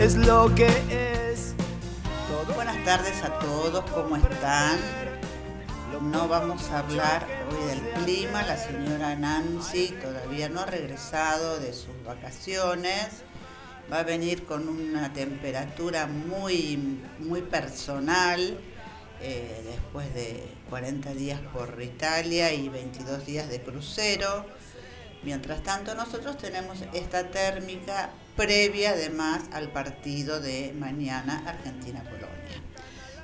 es lo que es. Buenas tardes a todos, ¿cómo están? No vamos a hablar hoy del clima, la señora Nancy todavía no ha regresado de sus vacaciones, va a venir con una temperatura muy, muy personal, eh, después de 40 días por Italia y 22 días de crucero. Mientras tanto, nosotros tenemos esta térmica previa además al partido de mañana Argentina-Polonia.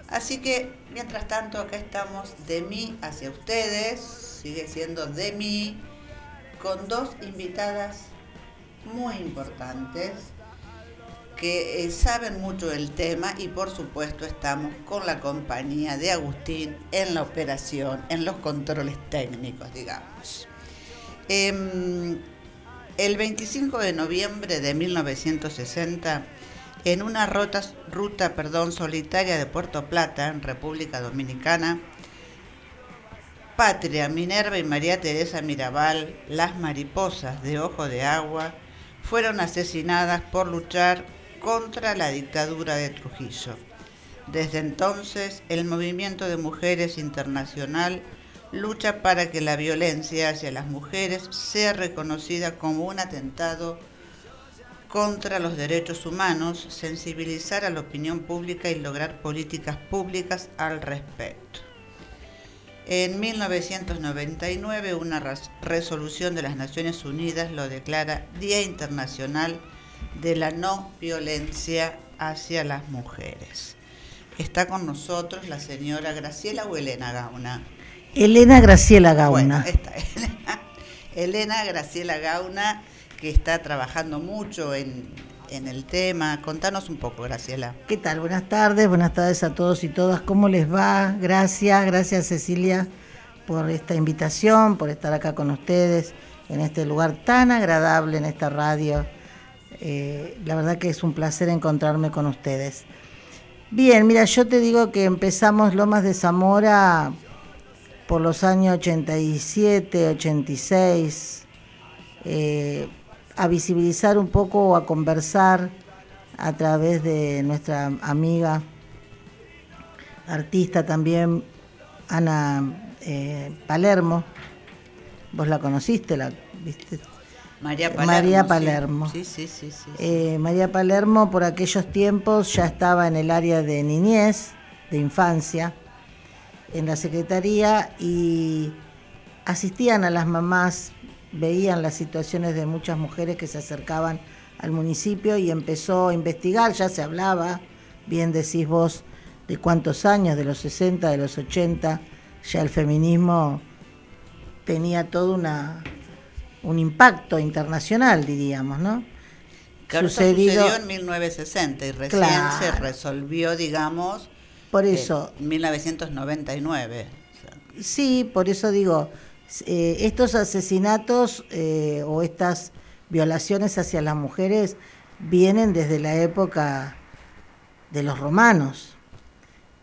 Así que, mientras tanto, acá estamos de mí hacia ustedes, sigue siendo de mí, con dos invitadas muy importantes que eh, saben mucho del tema y por supuesto estamos con la compañía de Agustín en la operación, en los controles técnicos, digamos. Em, el 25 de noviembre de 1960, en una ruta, ruta perdón, solitaria de Puerto Plata, en República Dominicana, Patria, Minerva y María Teresa Mirabal, las mariposas de ojo de agua, fueron asesinadas por luchar contra la dictadura de Trujillo. Desde entonces, el movimiento de mujeres internacional lucha para que la violencia hacia las mujeres sea reconocida como un atentado contra los derechos humanos, sensibilizar a la opinión pública y lograr políticas públicas al respecto. En 1999 una resolución de las Naciones Unidas lo declara Día Internacional de la no violencia hacia las mujeres. Está con nosotros la señora Graciela o Elena Gauna. Elena Graciela Gauna. Elena, Graciela Gauna, que está trabajando mucho en, en el tema. Contanos un poco, Graciela. ¿Qué tal? Buenas tardes, buenas tardes a todos y todas. ¿Cómo les va? Gracias, gracias Cecilia por esta invitación, por estar acá con ustedes en este lugar tan agradable, en esta radio eh, la verdad que es un placer encontrarme con ustedes. Bien, mira, yo te digo que empezamos Lomas de Zamora por los años 87, 86, eh, a visibilizar un poco o a conversar a través de nuestra amiga, artista también, Ana eh, Palermo. Vos la conociste, la viste, María Palermo. María Palermo. Sí, sí, sí. Eh, María Palermo por aquellos tiempos ya estaba en el área de niñez, de infancia, en la Secretaría y asistían a las mamás, veían las situaciones de muchas mujeres que se acercaban al municipio y empezó a investigar, ya se hablaba, bien decís vos, de cuántos años, de los 60, de los 80, ya el feminismo tenía toda una un impacto internacional, diríamos, ¿no? Claro, sucedió en 1960 y recién se resolvió, digamos, por eso, en 1999. Sí, por eso digo, eh, estos asesinatos eh, o estas violaciones hacia las mujeres vienen desde la época de los romanos.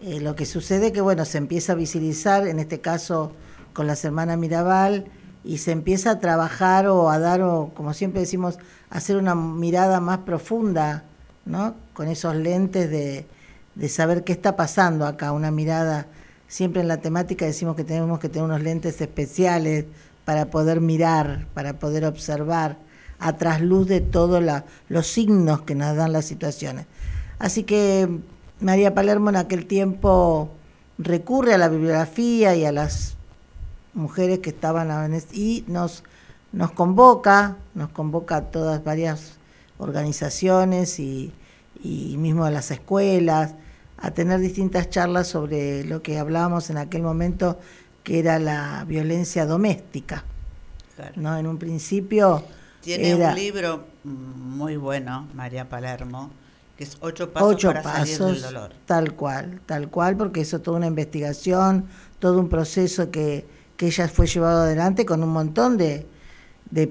Eh, lo que sucede que, bueno, se empieza a visibilizar, en este caso con las hermanas Mirabal, y se empieza a trabajar o a dar, o como siempre decimos, hacer una mirada más profunda, ¿no? Con esos lentes de, de saber qué está pasando acá, una mirada, siempre en la temática decimos que tenemos que tener unos lentes especiales para poder mirar, para poder observar a trasluz de todos los signos que nos dan las situaciones. Así que María Palermo en aquel tiempo recurre a la bibliografía y a las mujeres que estaban y nos nos convoca, nos convoca a todas varias organizaciones y, y mismo a las escuelas a tener distintas charlas sobre lo que hablábamos en aquel momento que era la violencia doméstica. ¿no? En un principio tiene un libro muy bueno, María Palermo, que es Ocho pasos para salir del dolor. Tal cual, tal cual, porque eso toda una investigación, todo un proceso que que ella fue llevado adelante con un montón de,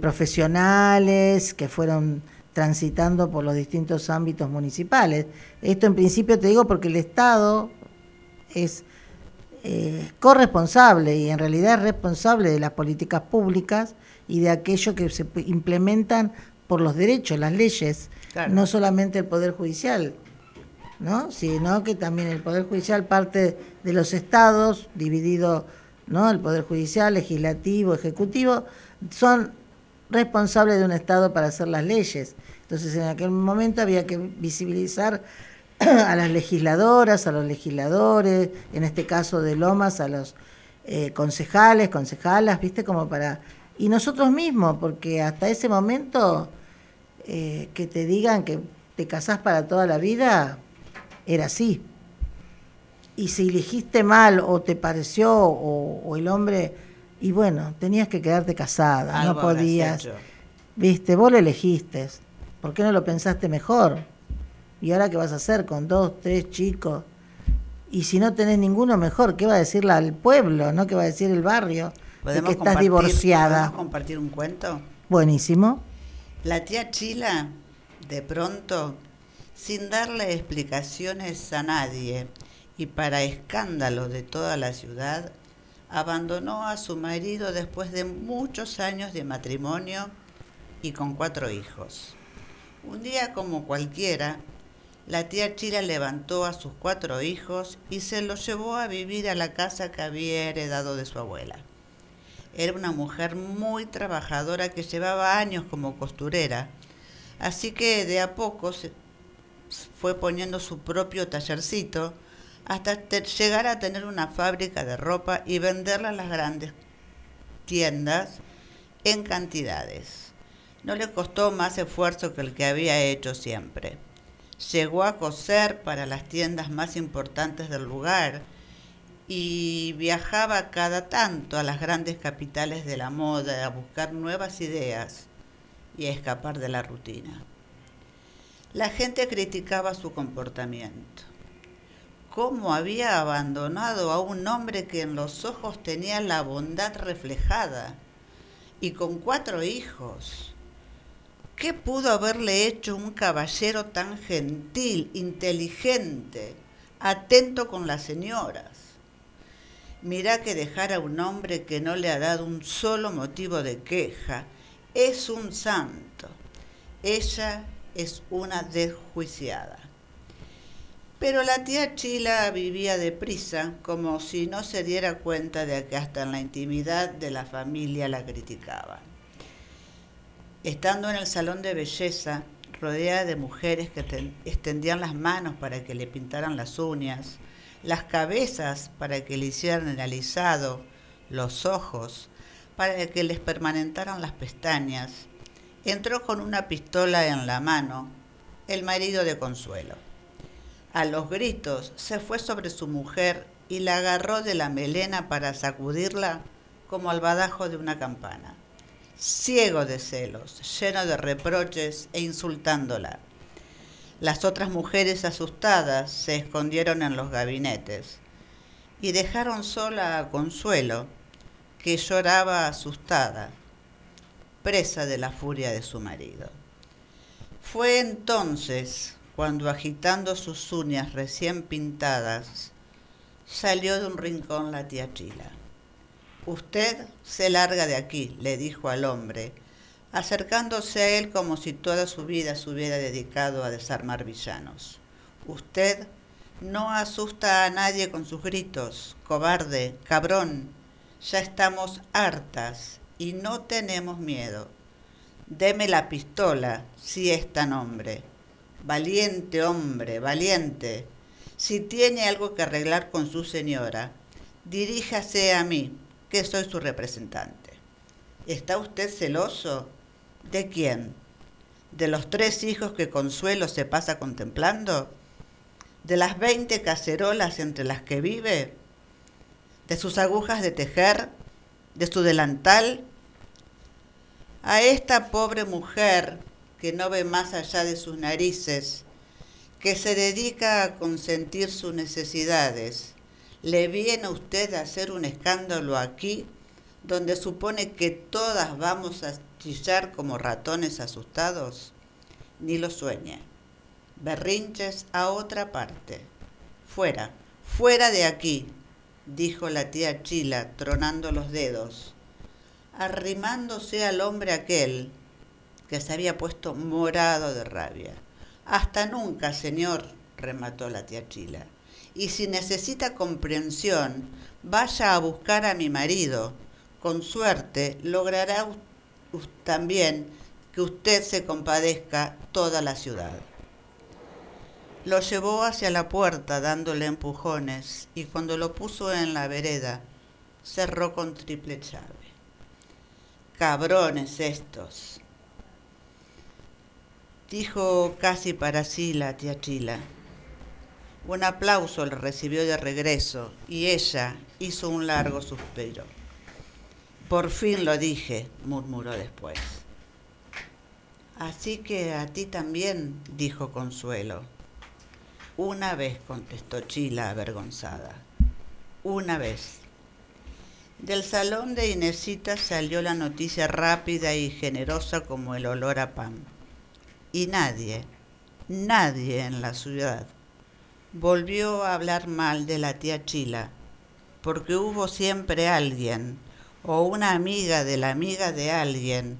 profesionales que fueron transitando por los distintos ámbitos municipales. Esto en principio te digo porque el Estado es eh, corresponsable y en realidad es responsable de las políticas públicas y de aquello que se implementan por los derechos, las leyes. no solamente el Poder Judicial, ¿no? sino que también el Poder Judicial parte de los estados, dividido ¿no? el Poder Judicial, Legislativo, Ejecutivo, son responsables de un estado para hacer las leyes. Entonces en aquel momento había que visibilizar a las legisladoras, a los legisladores, en este caso de Lomas, a los eh, concejales, concejalas, ¿viste? Como para... Y nosotros mismos, porque hasta ese momento eh, que te digan que te casás para toda la vida, era así. Y si elegiste mal o te pareció o, el hombre, y bueno, tenías que quedarte casada, no podías. Viste, vos lo elegiste. ¿Por qué no lo pensaste mejor? ¿Y ahora qué vas a hacer con dos, tres chicos? Y si no tenés ninguno, mejor. ¿Qué va a decir al pueblo? ¿No? ¿Qué va a decir el barrio? De que estás divorciada. ¿Podemos compartir un cuento? Buenísimo. La tía Chila, de pronto, sin darle explicaciones a nadie y para escándalo de toda la ciudad, abandonó a su marido después de muchos años de matrimonio y con cuatro hijos. Un día como cualquiera, la tía Chila levantó a sus cuatro hijos y se los llevó a vivir a la casa que había heredado de su abuela. Era una mujer muy trabajadora que llevaba años como costurera, así que de a poco se fue poniendo su propio tallercito hasta llegar a tener una fábrica de ropa y venderla a las grandes tiendas en cantidades. No le costó más esfuerzo que el que había hecho siempre. Llegó a coser para las tiendas más importantes del lugar y viajaba cada tanto a las grandes capitales de la moda a buscar nuevas ideas y a escapar de la rutina. La gente criticaba su comportamiento. ¿Cómo había abandonado a un hombre que en los ojos tenía la bondad reflejada y con cuatro hijos? ¿Qué pudo haberle hecho un caballero tan gentil, inteligente, atento con las señoras? Mirá que dejar a un hombre que no le ha dado un solo motivo de queja es un santo. Ella es una desjuiciada. Pero la tía Chila vivía deprisa, como si no se diera cuenta de que hasta en la intimidad de la familia la criticaban. Estando en el salón de belleza, rodeada de mujeres que extendían las manos para que le pintaran las uñas, las cabezas para que le hicieran el alisado, los ojos para que les permanentaran las pestañas, entró con una pistola en la mano el marido de Consuelo. A los gritos se fue sobre su mujer y la agarró de la melena para sacudirla como al badajo de una campana ciego de celos, lleno de reproches e insultándola. Las otras mujeres asustadas se escondieron en los gabinetes y dejaron sola a Consuelo, que lloraba asustada, presa de la furia de su marido. Fue entonces cuando agitando sus uñas recién pintadas, salió de un rincón la tía Chila. Usted se larga de aquí, le dijo al hombre, acercándose a él como si toda su vida se hubiera dedicado a desarmar villanos. Usted no asusta a nadie con sus gritos, cobarde, cabrón. Ya estamos hartas y no tenemos miedo. Deme la pistola, si es tan hombre. Valiente hombre, valiente. Si tiene algo que arreglar con su señora, diríjase a mí que soy su representante. ¿Está usted celoso? ¿De quién? ¿De los tres hijos que Consuelo se pasa contemplando? ¿De las veinte cacerolas entre las que vive? ¿De sus agujas de tejer? ¿De su delantal? A esta pobre mujer que no ve más allá de sus narices, que se dedica a consentir sus necesidades, ¿Le viene usted a hacer un escándalo aquí donde supone que todas vamos a chillar como ratones asustados? Ni lo sueñe. Berrinches a otra parte. Fuera, fuera de aquí, dijo la tía Chila, tronando los dedos, arrimándose al hombre aquel, que se había puesto morado de rabia. Hasta nunca, señor, remató la tía Chila. Y si necesita comprensión, vaya a buscar a mi marido. Con suerte logrará también que usted se compadezca toda la ciudad. Lo llevó hacia la puerta dándole empujones y cuando lo puso en la vereda cerró con triple llave. Cabrones estos, dijo casi para sí la tía Chila. Un aplauso le recibió de regreso y ella hizo un largo suspiro. Por fin lo dije, murmuró después. Así que a ti también, dijo Consuelo. Una vez, contestó Chila avergonzada. Una vez. Del salón de Inesita salió la noticia rápida y generosa como el olor a pan. Y nadie, nadie en la ciudad volvió a hablar mal de la tía Chila, porque hubo siempre alguien, o una amiga de la amiga de alguien,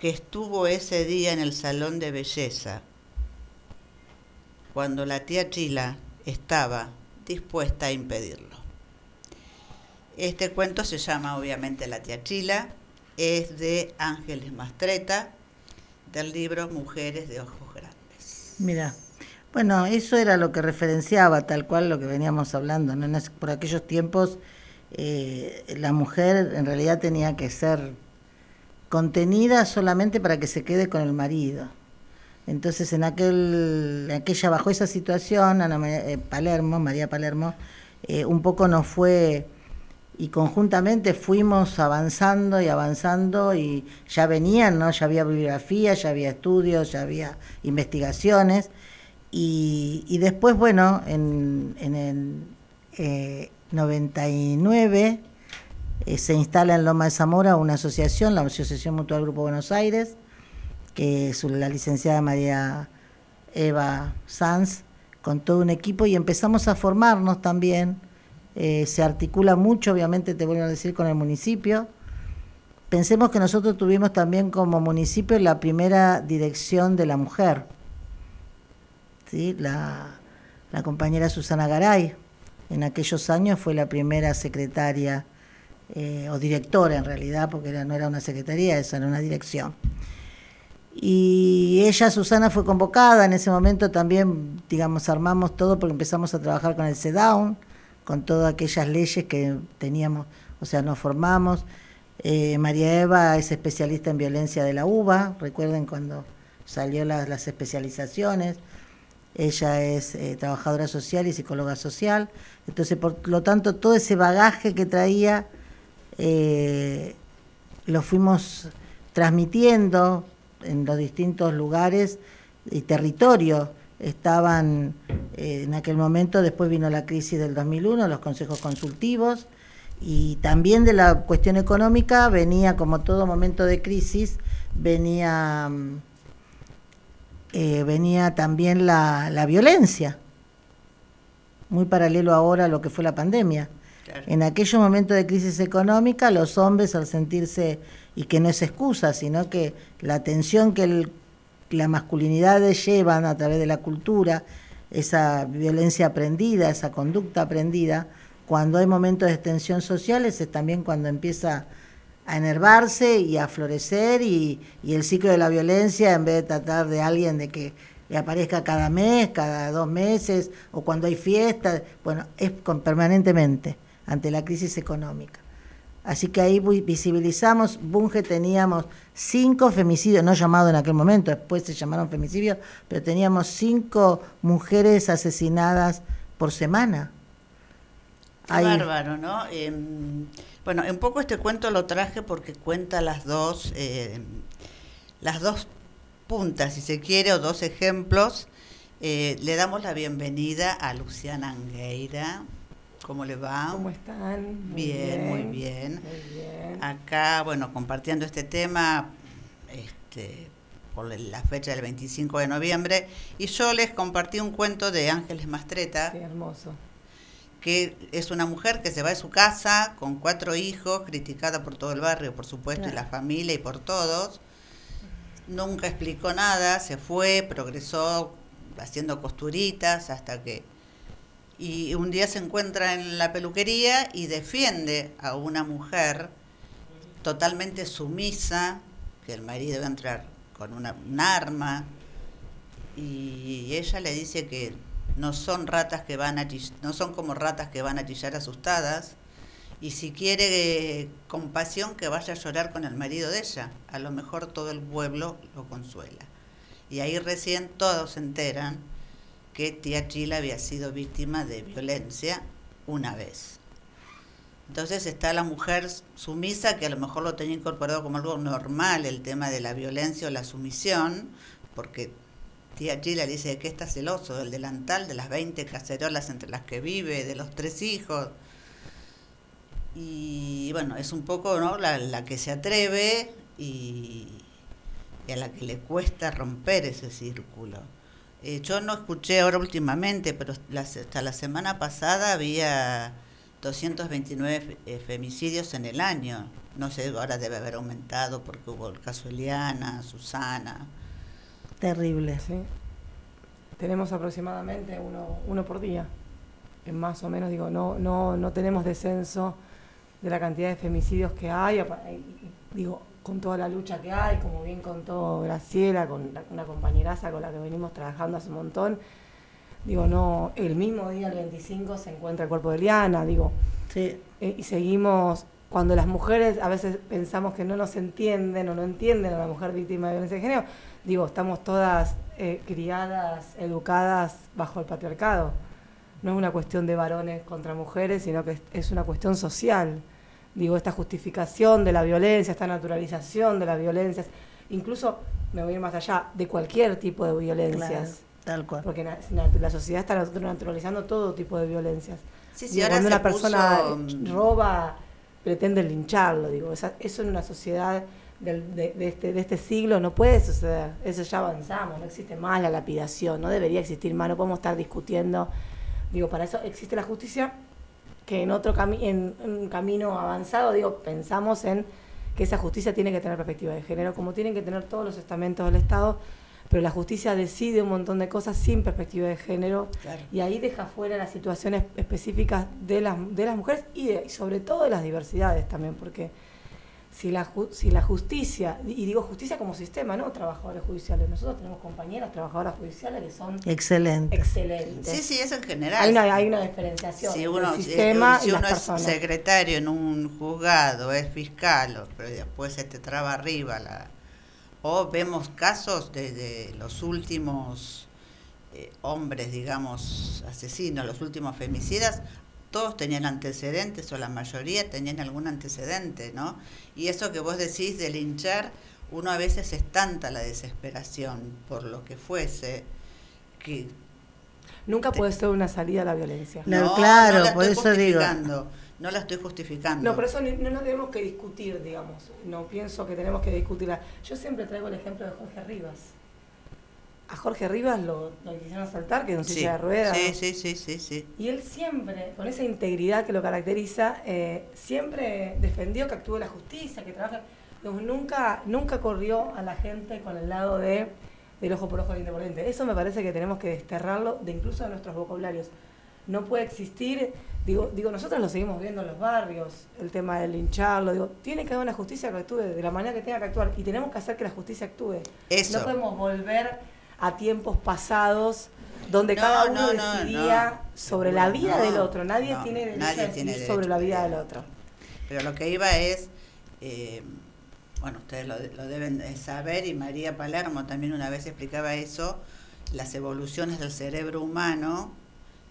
que estuvo ese día en el salón de belleza, cuando la tía Chila estaba dispuesta a impedirlo. Este cuento se llama obviamente La tía Chila, es de Ángeles Mastreta, del libro Mujeres de Ojos Grandes. Mira, bueno, eso era lo que referenciaba, tal cual lo que veníamos hablando. ¿no? Por aquellos tiempos eh, la mujer en realidad tenía que ser contenida solamente para que se quede con el marido. Entonces en aquel, aquella bajo esa situación, Ana María, eh, Palermo, María Palermo, eh, un poco nos fue y conjuntamente fuimos avanzando y avanzando y ya venían, ¿no? Ya había bibliografía, ya había estudios, ya había investigaciones y, después, bueno, en, el 99 eh, eh, se instala en Loma de Zamora una asociación, la Asociación Mutual Grupo Buenos Aires, que es la licenciada María Eva Sanz, con todo un equipo y empezamos a formarnos también eh, se articula mucho, obviamente te vuelvo a decir, con el municipio. Pensemos que nosotros tuvimos también como municipio la primera dirección de la mujer, ¿sí? la, compañera Susana Garay, en aquellos años fue la primera secretaria eh, o directora en realidad, porque no era una secretaría, esa era una dirección. Y ella, Susana, fue convocada, en ese momento también, digamos, armamos todo porque empezamos a trabajar con el CEDAWN, con todas aquellas leyes que teníamos, o sea, nos formamos. Eh, María Eva es especialista en violencia de la uva, recuerden cuando salió las especializaciones. Ella es eh, trabajadora social y psicóloga social. Entonces, por lo tanto, todo ese bagaje que traía eh, lo fuimos transmitiendo en los distintos lugares y territorios estaban eh, en aquel momento, después vino la crisis del 2001, los consejos consultivos, y también de la cuestión económica venía, como todo momento de crisis, venía, mm, eh, venía también la, la, violencia, muy paralelo ahora a lo que fue la pandemia. En aquellos momentos de crisis económica, los hombres al sentirse, y que no es excusa, sino que la tensión que el la masculinidad llevan a través de la cultura, esa violencia aprendida, esa conducta aprendida, cuando hay momentos de extensión sociales es también cuando empieza a enervarse y a florecer y, el ciclo de la violencia, en vez de tratar de alguien de que le aparezca cada mes, cada dos meses o cuando hay fiestas, bueno, es permanentemente ante la crisis económica. Así que ahí visibilizamos, Bunge teníamos cinco femicidios, no llamados en aquel momento, después se llamaron femicidios, pero teníamos cinco mujeres asesinadas por semana. Qué bárbaro, ¿no? Em, bueno, un poco este cuento lo traje porque cuenta las dos, eh, las dos puntas, si se quiere, o dos ejemplos. Eh, le damos la bienvenida a Luciana Angueira, ¿Cómo le va? ¿Cómo están? bien, muy bien. Acá, bueno, compartiendo este tema este, por la fecha del 25 de noviembre. Y yo les compartí un cuento de Ángeles Mastreta. Qué hermoso. Que es una mujer que se va de su casa con cuatro hijos, criticada por todo el barrio, por supuesto, y la familia y por todos. nunca explicó nada, se fue, progresó haciendo costuritas hasta que... Y un día se encuentra en la peluquería y defiende a una mujer totalmente sumisa, que el marido va a entrar con una, un arma, y ella le dice que no son ratas que van a no son como ratas que van a chillar asustadas, y si quiere eh, compasión que vaya a llorar con el marido de ella, a lo mejor todo el pueblo lo consuela. Y ahí recién todos se enteran que tía Chila había sido víctima de violencia una vez. Entonces está la mujer sumisa que a lo mejor lo tenía incorporado como algo normal el tema de la violencia o la sumisión, porque tía Chila dice que está celoso del delantal, de las 20 cacerolas entre las que vive, de los tres hijos. Y bueno, es un poco ¿no? la, que se atreve y, a la que le cuesta romper ese círculo. Eh, yo no escuché ahora últimamente, pero hasta la semana pasada había 229 eh, femicidios en el año. No sé, ahora debe haber aumentado porque hubo el caso Eliana, Susana. Terrible. Sí. Tenemos aproximadamente uno, uno por día. Más o menos, digo, no, no, no tenemos descenso de la cantidad de femicidios que hay, digo, con toda la lucha que hay, como bien contó Graciela, con una compañeraza con la que venimos trabajando hace un montón, digo, no, el mismo día, el 25, se encuentra el cuerpo de Liana, digo, sí. Eh, y seguimos, cuando las mujeres a veces pensamos que no nos entienden o no entienden a la mujer víctima de violencia de género, digo, estamos todas eh, criadas, educadas bajo el patriarcado. No es una cuestión de varones contra mujeres, sino que es una cuestión social. Digo, esta justificación de la violencia, esta naturalización de las violencias, incluso, me voy a ir más allá, de cualquier tipo de violencias. Tal cual. Porque la, sociedad está naturalizando todo tipo de violencias. cuando una persona mm, roba, pretende lincharlo, digo, eso en una sociedad de, este, de este siglo no puede suceder. Eso ya avanzamos, no existe más la lapidación, no debería existir más, no podemos estar discutiendo. Digo, para eso existe la justicia, que en otro en un camino avanzado, digo, pensamos en que esa justicia tiene que tener perspectiva de género, como tienen que tener todos los estamentos del Estado pero la justicia decide un montón de cosas sin perspectiva de género y ahí deja fuera las situaciones específicas de las, de las mujeres y, sobre todo de las diversidades también, porque si la, si la justicia, y digo justicia como sistema, no trabajadores judiciales, nosotros tenemos compañeras trabajadoras judiciales que son excelentes. excelentes. Sí, sí, eso en general. Hay una, hay una diferenciación si uno, sistema si uno es secretario en un juzgado, es fiscal, pero después se te traba arriba la o vemos casos desde los últimos eh, hombres, digamos, asesinos, los últimos femicidas, todos tenían antecedentes o la mayoría tenían algún antecedente, ¿no? Y eso que vos decís de linchar, uno a veces es tanta la desesperación por lo que fuese que nunca puede ser una salida a la violencia. No, claro, por eso digo no la estoy justificando. No, por eso no, nos tenemos que discutir, digamos. No pienso que tenemos que discutirla. Yo siempre traigo el ejemplo de Jorge Rivas. A Jorge Rivas lo, lo quisieron asaltar, que es un silla de ruedas. Sí, sí, sí, sí, sí. Y él siempre, con esa integridad que lo caracteriza, eh, siempre defendió que actúe la justicia, que trabaje. nunca, nunca corrió a la gente con el lado de del ojo por ojo del independiente. Eso me parece que tenemos que desterrarlo de incluso de nuestros vocabularios. No puede existir Digo, digo, nosotros lo seguimos viendo en los barrios, el tema del lincharlo, digo, tiene que haber una justicia que actúe de la manera que tenga que actuar y tenemos que hacer que la justicia actúe. No podemos volver a tiempos pasados donde cada uno decidía sobre la vida del otro. Nadie tiene derecho a decidir sobre la vida del otro. Pero lo que iba es, eh, bueno, ustedes lo, lo deben saber y María Palermo también una vez explicaba eso, las evoluciones del cerebro humano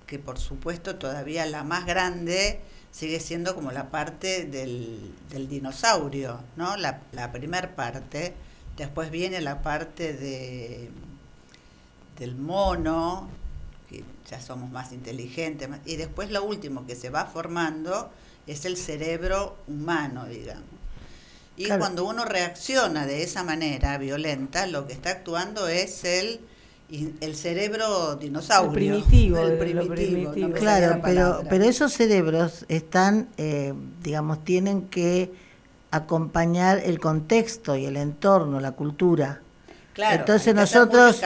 que por supuesto todavía la más grande sigue siendo como la parte del, dinosaurio, ¿no? La, la primer parte, después viene la parte de, del mono, que ya somos más inteligentes, y después lo último que se va formando es el cerebro humano, digamos. Y cuando uno reacciona de esa manera violenta, lo que está actuando es el el cerebro dinosaurio. primitivo. El primitivo, claro, pero, pero esos cerebros están, eh, digamos, tienen que acompañar el contexto y el entorno, la cultura. Claro, Entonces nosotros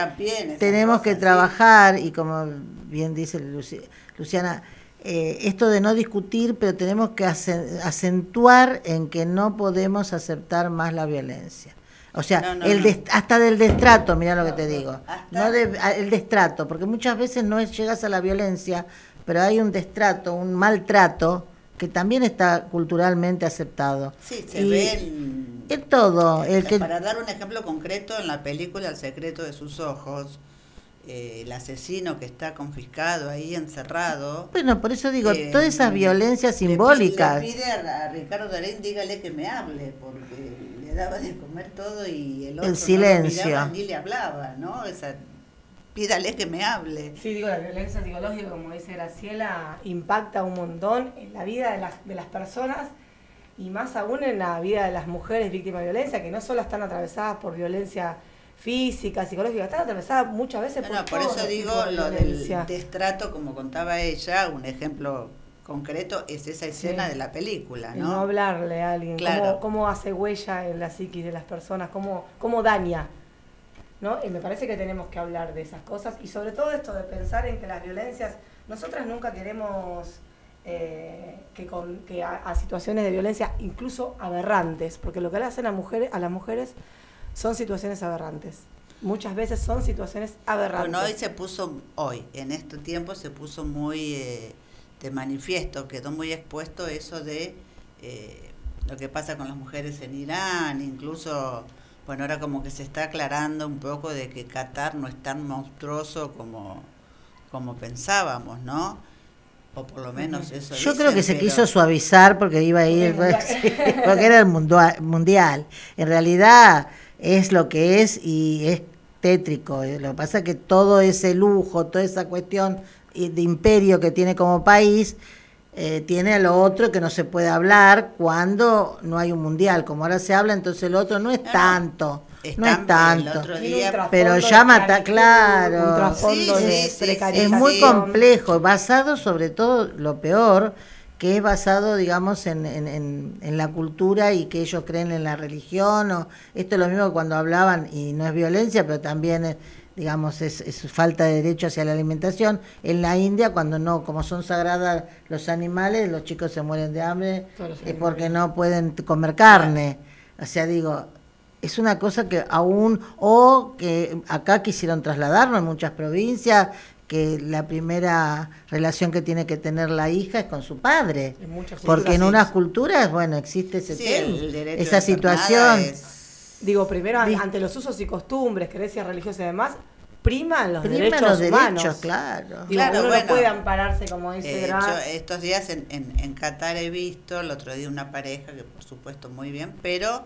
tenemos que sí. trabajar y como bien dice Luci- Luciana, eh, esto de no discutir, pero tenemos que ace- acentuar en que no podemos aceptar más la violencia. O sea, No, no, el no. hasta del destrato, mira lo que te digo. No de- el destrato, porque muchas veces no es, llegas a la violencia, pero hay un destrato, un maltrato que también está culturalmente aceptado. Sí, se Y- ve todo, el que Para dar un ejemplo concreto, en la película El secreto de sus ojos, eh, el asesino que está confiscado ahí encerrado. Bueno, por eso digo, eh, todas esas violencias simbólicas. Le pide a, a Ricardo Darín, dígale que me hable, porque le daba de comer todo y el otro no lo miraba ni le hablaba, ¿no? Esa, pídale que me hable. Sí, digo, la violencia psicológica, como dice Graciela, impacta un montón en la vida de las, de las personas y más aún en la vida de las mujeres víctimas de violencia, que no solo están atravesadas por violencia física, psicológica, están atravesadas muchas veces No, por no, por eso digo de lo del violencia. destrato, como contaba ella, un ejemplo concreto es esa escena Sí. de la película, El no ¿no? hablarle a alguien, Claro. cómo, cómo hace huella en la psiquis de las personas, cómo, cómo daña. ¿No? Y me parece que tenemos que hablar de esas cosas y sobre todo esto de pensar en que las violencias, nosotras nunca queremos eh, que, con, que a, situaciones de violencia incluso aberrantes, porque lo que le hacen a, mujeres, a las mujeres son situaciones aberrantes. Muchas veces son situaciones aberrantes. Bueno, hoy se puso, hoy, en este tiempo se puso muy eh, de manifiesto, quedó muy expuesto eso de eh, lo que pasa con las mujeres en Irán, incluso, bueno, ahora como que se está aclarando un poco de que Qatar no es tan monstruoso como, como pensábamos, ¿no? O por lo menos eso. Yo dicen, creo que se pero- quiso suavizar porque iba a ir, Porque era el mundua- mundial. En realidad es lo que es y es tétrico. eh. Lo que pasa es que todo ese lujo, toda esa cuestión y- de imperio que tiene como país, eh, tiene a lo otro que no se puede hablar cuando no hay un mundial. Como ahora se habla, entonces el otro no es tanto. No es tanto. Pero ya mata, claro. Un trasfondo Sí, de sí, sí, sí. Es muy complejo, basado sobre todo, lo peor, que es basado, digamos, en, en, en, en la cultura y que ellos creen en la religión. O, esto es lo mismo que cuando hablaban, y no es violencia, pero también, es, digamos, es, es falta de derecho hacia la alimentación. En la India, cuando no, como son sagradas los animales, los chicos se mueren de hambre eh, porque no pueden comer carne. O sea, digo, es una cosa que aún, o que acá quisieron trasladarlo en muchas provincias, que la primera relación que tiene que tener la hija es con su padre. En muchas Porque en unas culturas, bueno, existe ese Sí, tema, el derecho esa situación. es- Digo, primero, ante los usos y costumbres, creencias religiosas y demás, priman los Prima derechos los humanos. derechos, claro. Digo, Claro, uno bueno. no puede ampararse, como dice Eh, yo estos días en, en, en Qatar he visto, el otro día una pareja que por supuesto muy bien, pero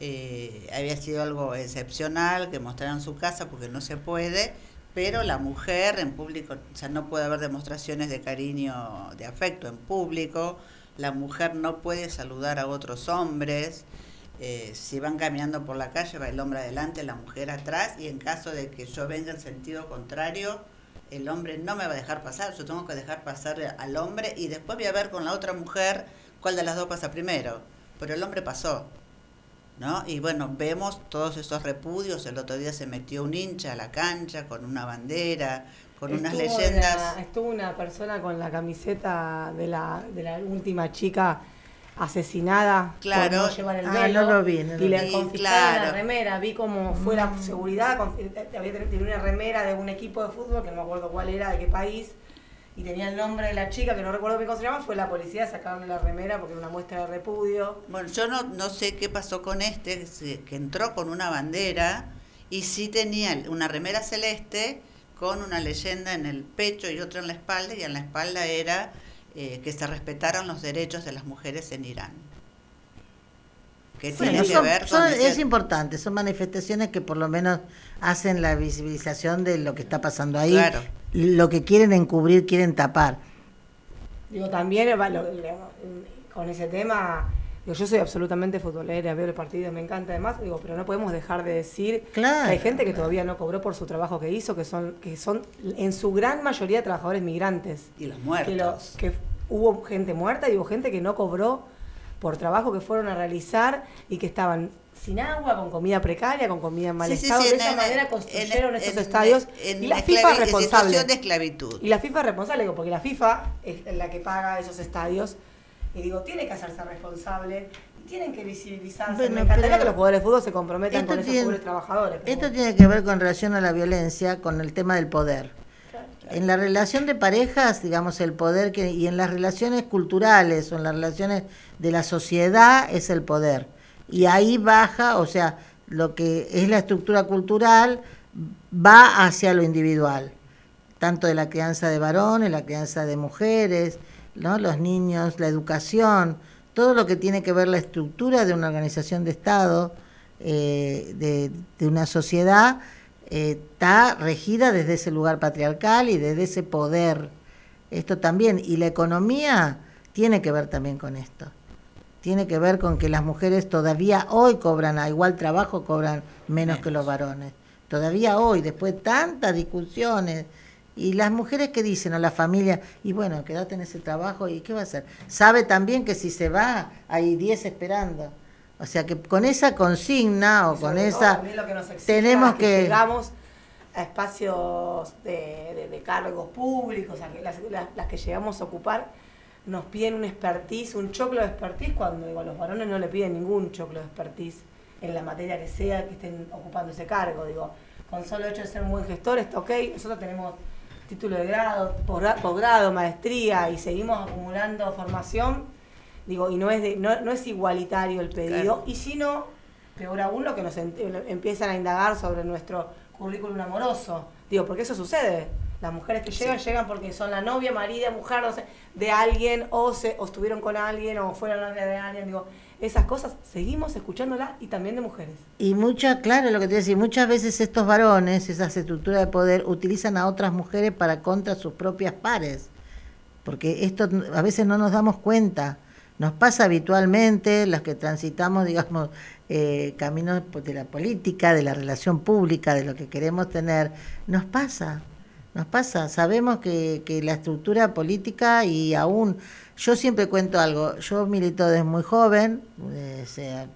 eh, había sido algo excepcional, que mostraran su casa porque no se puede, pero la mujer en público, o sea, no puede haber demostraciones de cariño, de afecto en público, la mujer no puede saludar a otros hombres, eh, si van caminando por la calle va el hombre adelante, la mujer atrás, y en caso de que yo venga en sentido contrario, el hombre no me va a dejar pasar, yo tengo que dejar pasar al hombre y después voy a ver con la otra mujer cuál de las dos pasa primero. Pero el hombre pasó, ¿no? Y bueno, vemos todos esos repudios, el otro día se metió un hincha a la cancha con una bandera, con unas leyendas. una- estuvo una persona con la camiseta de la, de la última chica asesinada Claro. por no llevar el Ah, no lo vi, no lo y le confiscaron la remera. Vi cómo fue la seguridad con- eh, había tenido una remera de un equipo de fútbol que no me acuerdo cuál era de qué país y tenía el nombre de la chica que no recuerdo cómo se llama fue la policía a sacarle la remera porque era una muestra de repudio. Bueno, yo no, no sé qué pasó con este, que entró con una bandera y sí tenía una remera celeste con una leyenda en el pecho y otra en la espalda, y en la espalda era eh, que se respetaran los derechos de las mujeres en Irán. Que Bueno, tiene que ver con son- ese- es importante, son manifestaciones que por lo menos hacen la visibilización de lo que está pasando ahí. Claro. Lo que quieren encubrir, quieren tapar. Digo, también eh, con ese tema, digo, yo soy absolutamente futbolera, veo el partido, me encanta además, digo, pero no podemos dejar de decir Claro. que hay gente que todavía no cobró por su trabajo que hizo, que son, que son en su gran mayoría trabajadores migrantes. y los Que, muertos. lo- que hubo gente muerta y hubo gente que no cobró por trabajo que fueron a realizar y que estaban sin agua, con comida precaria, con comida en mal Sí, estado. sí, de esa manera construyeron en- esos en- estadios. en y la FIFA es responsable. situación de esclavitud. Y la FIFA es responsable, digo, porque la FIFA es la que paga esos estadios. Y digo, tiene que hacerse responsable y tienen que visibilizarse. Bueno, Me encantaría que los jugadores de fútbol se comprometan con esos tiene- pobres trabajadores. Esto tiene que ver con relación a la violencia, con el tema del poder. En la relación de parejas, digamos, el poder que, y en las relaciones culturales o en las relaciones de la sociedad es el poder. Y ahí baja, o sea, lo que es la estructura cultural va hacia lo individual, tanto de la crianza de varones, la crianza de mujeres, ¿no? los niños, la educación, todo lo que tiene que ver la estructura de una organización de Estado, eh, de, de una sociedad, eh, está regida desde ese lugar patriarcal y desde ese poder. Esto también, y la economía tiene que ver también con esto. Tiene que ver con que las mujeres todavía hoy cobran a igual trabajo, cobran menos que los varones. Todavía hoy, después de tantas discusiones, y las mujeres que dicen a la familia, y bueno, quédate en ese trabajo, ¿y qué va a hacer? Sabe también que si se va, hay 10 esperando. O sea que con esa consigna o con esa, que tenemos es que... llegamos a espacios de, de- de cargos públicos, a que las, las- las que llegamos a ocupar nos piden un expertise, un choclo de expertise, cuando digo, a los varones no le piden ningún choclo de expertise en la materia que sea que estén ocupando ese cargo. Digo, con solo hecho de ser un buen gestor está ok, nosotros tenemos título de grado, posgra- posgrado, maestría y seguimos acumulando formación, digo, y no es, de- no, no es igualitario el pedido, Claro. y si no, peor aún lo que nos empiezan a indagar sobre nuestro currículum amoroso. Digo, porque eso sucede. Las mujeres que llegan, llegan porque son la novia, marida, mujer, no sé, de alguien, o, se, o estuvieron con alguien, o fueron novia de alguien. Digo, esas cosas seguimos escuchándolas y también de mujeres. Y muchas, claro, lo que te decía, muchas veces estos varones, esas estructuras de poder, utilizan a otras mujeres para contra sus propias pares. Porque esto a veces no nos damos cuenta. Nos pasa habitualmente, las que transitamos, digamos, eh, caminos de la política, de la relación pública, de lo que queremos tener, nos pasa, nos pasa. Sabemos que, que la estructura política y aún, yo siempre cuento algo, yo milito desde muy joven, eh, sea,